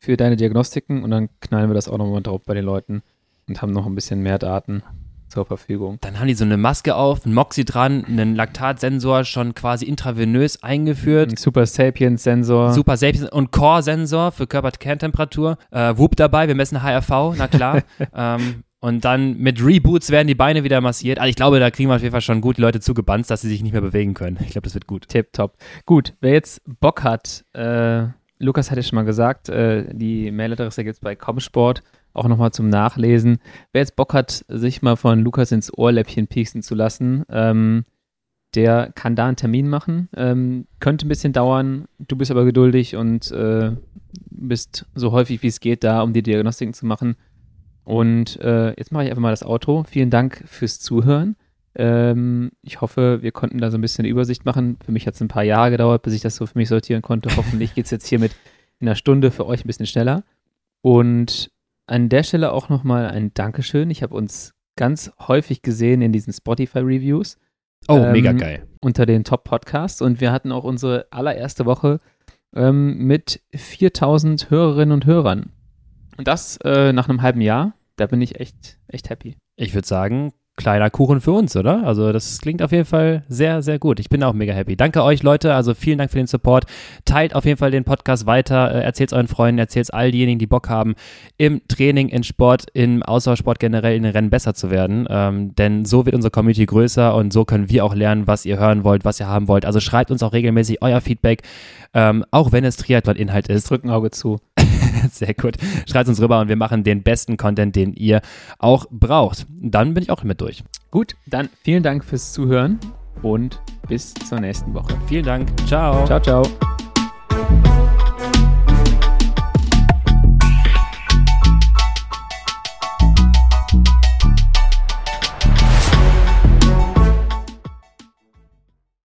für deine Diagnostiken und dann knallen wir das auch nochmal drauf bei den Leuten und haben noch ein bisschen mehr Daten zur Verfügung. Dann haben die so eine Maske auf, einen Moxie dran, einen Laktatsensor schon quasi intravenös eingeführt. Ein Super Sapiens Sensor. Super Sapiens und Core Sensor für Körperkerntemperatur. Äh, Whoop dabei, wir messen HRV, na klar. *laughs* ähm, und dann mit Reboots werden die Beine wieder massiert. Also ich glaube, da kriegen wir auf jeden Fall schon gut die Leute zugebannt, dass sie sich nicht mehr bewegen können. Ich glaube, das wird gut. Tipp, top. Gut, wer jetzt Bock hat, äh, Lukas hatte schon mal gesagt, äh, die Mailadresse gibt es bei Comsport, auch nochmal zum Nachlesen. Wer jetzt Bock hat, sich mal von Lukas ins Ohrläppchen pieksen zu lassen, ähm, der kann da einen Termin machen. Ähm, könnte ein bisschen dauern, du bist aber geduldig und äh, bist so häufig wie es geht da, um die Diagnostiken zu machen. Und äh, jetzt mache ich einfach mal das Outro. Vielen Dank fürs Zuhören. Ähm, ich hoffe, wir konnten da so ein bisschen eine Übersicht machen. Für mich hat es ein paar Jahre gedauert, bis ich das so für mich sortieren konnte. Hoffentlich geht es jetzt hier mit einer Stunde für euch ein bisschen schneller. Und an der Stelle auch nochmal ein Dankeschön. Ich habe uns ganz häufig gesehen in diesen Spotify-Reviews. Oh, ähm, mega geil. Unter den Top-Podcasts. Und wir hatten auch unsere allererste Woche ähm, mit 4000 Hörerinnen und Hörern. Und das äh, nach einem halben Jahr, da bin ich echt, echt happy. Ich würde sagen, kleiner Kuchen für uns, oder? Also das klingt auf jeden Fall sehr, sehr gut. Ich bin auch mega happy. Danke euch, Leute. Also vielen Dank für den Support. Teilt auf jeden Fall den Podcast weiter. Äh, erzählt es euren Freunden, erzählt es all diejenigen, die Bock haben, im Training, in Sport, im Ausdauersport generell in den Rennen besser zu werden. Ähm, denn so wird unsere Community größer und so können wir auch lernen, was ihr hören wollt, was ihr haben wollt. Also schreibt uns auch regelmäßig euer Feedback, ähm, auch wenn es Triathlon-Inhalt ist. Drücken Auge zu. *laughs* *laughs* Sehr gut. Schreibt uns rüber und wir machen den besten Content, den ihr auch braucht. Dann bin ich auch mit durch. Gut, dann vielen Dank fürs Zuhören und bis zur nächsten Woche. Vielen Dank. Ciao. Ciao, ciao.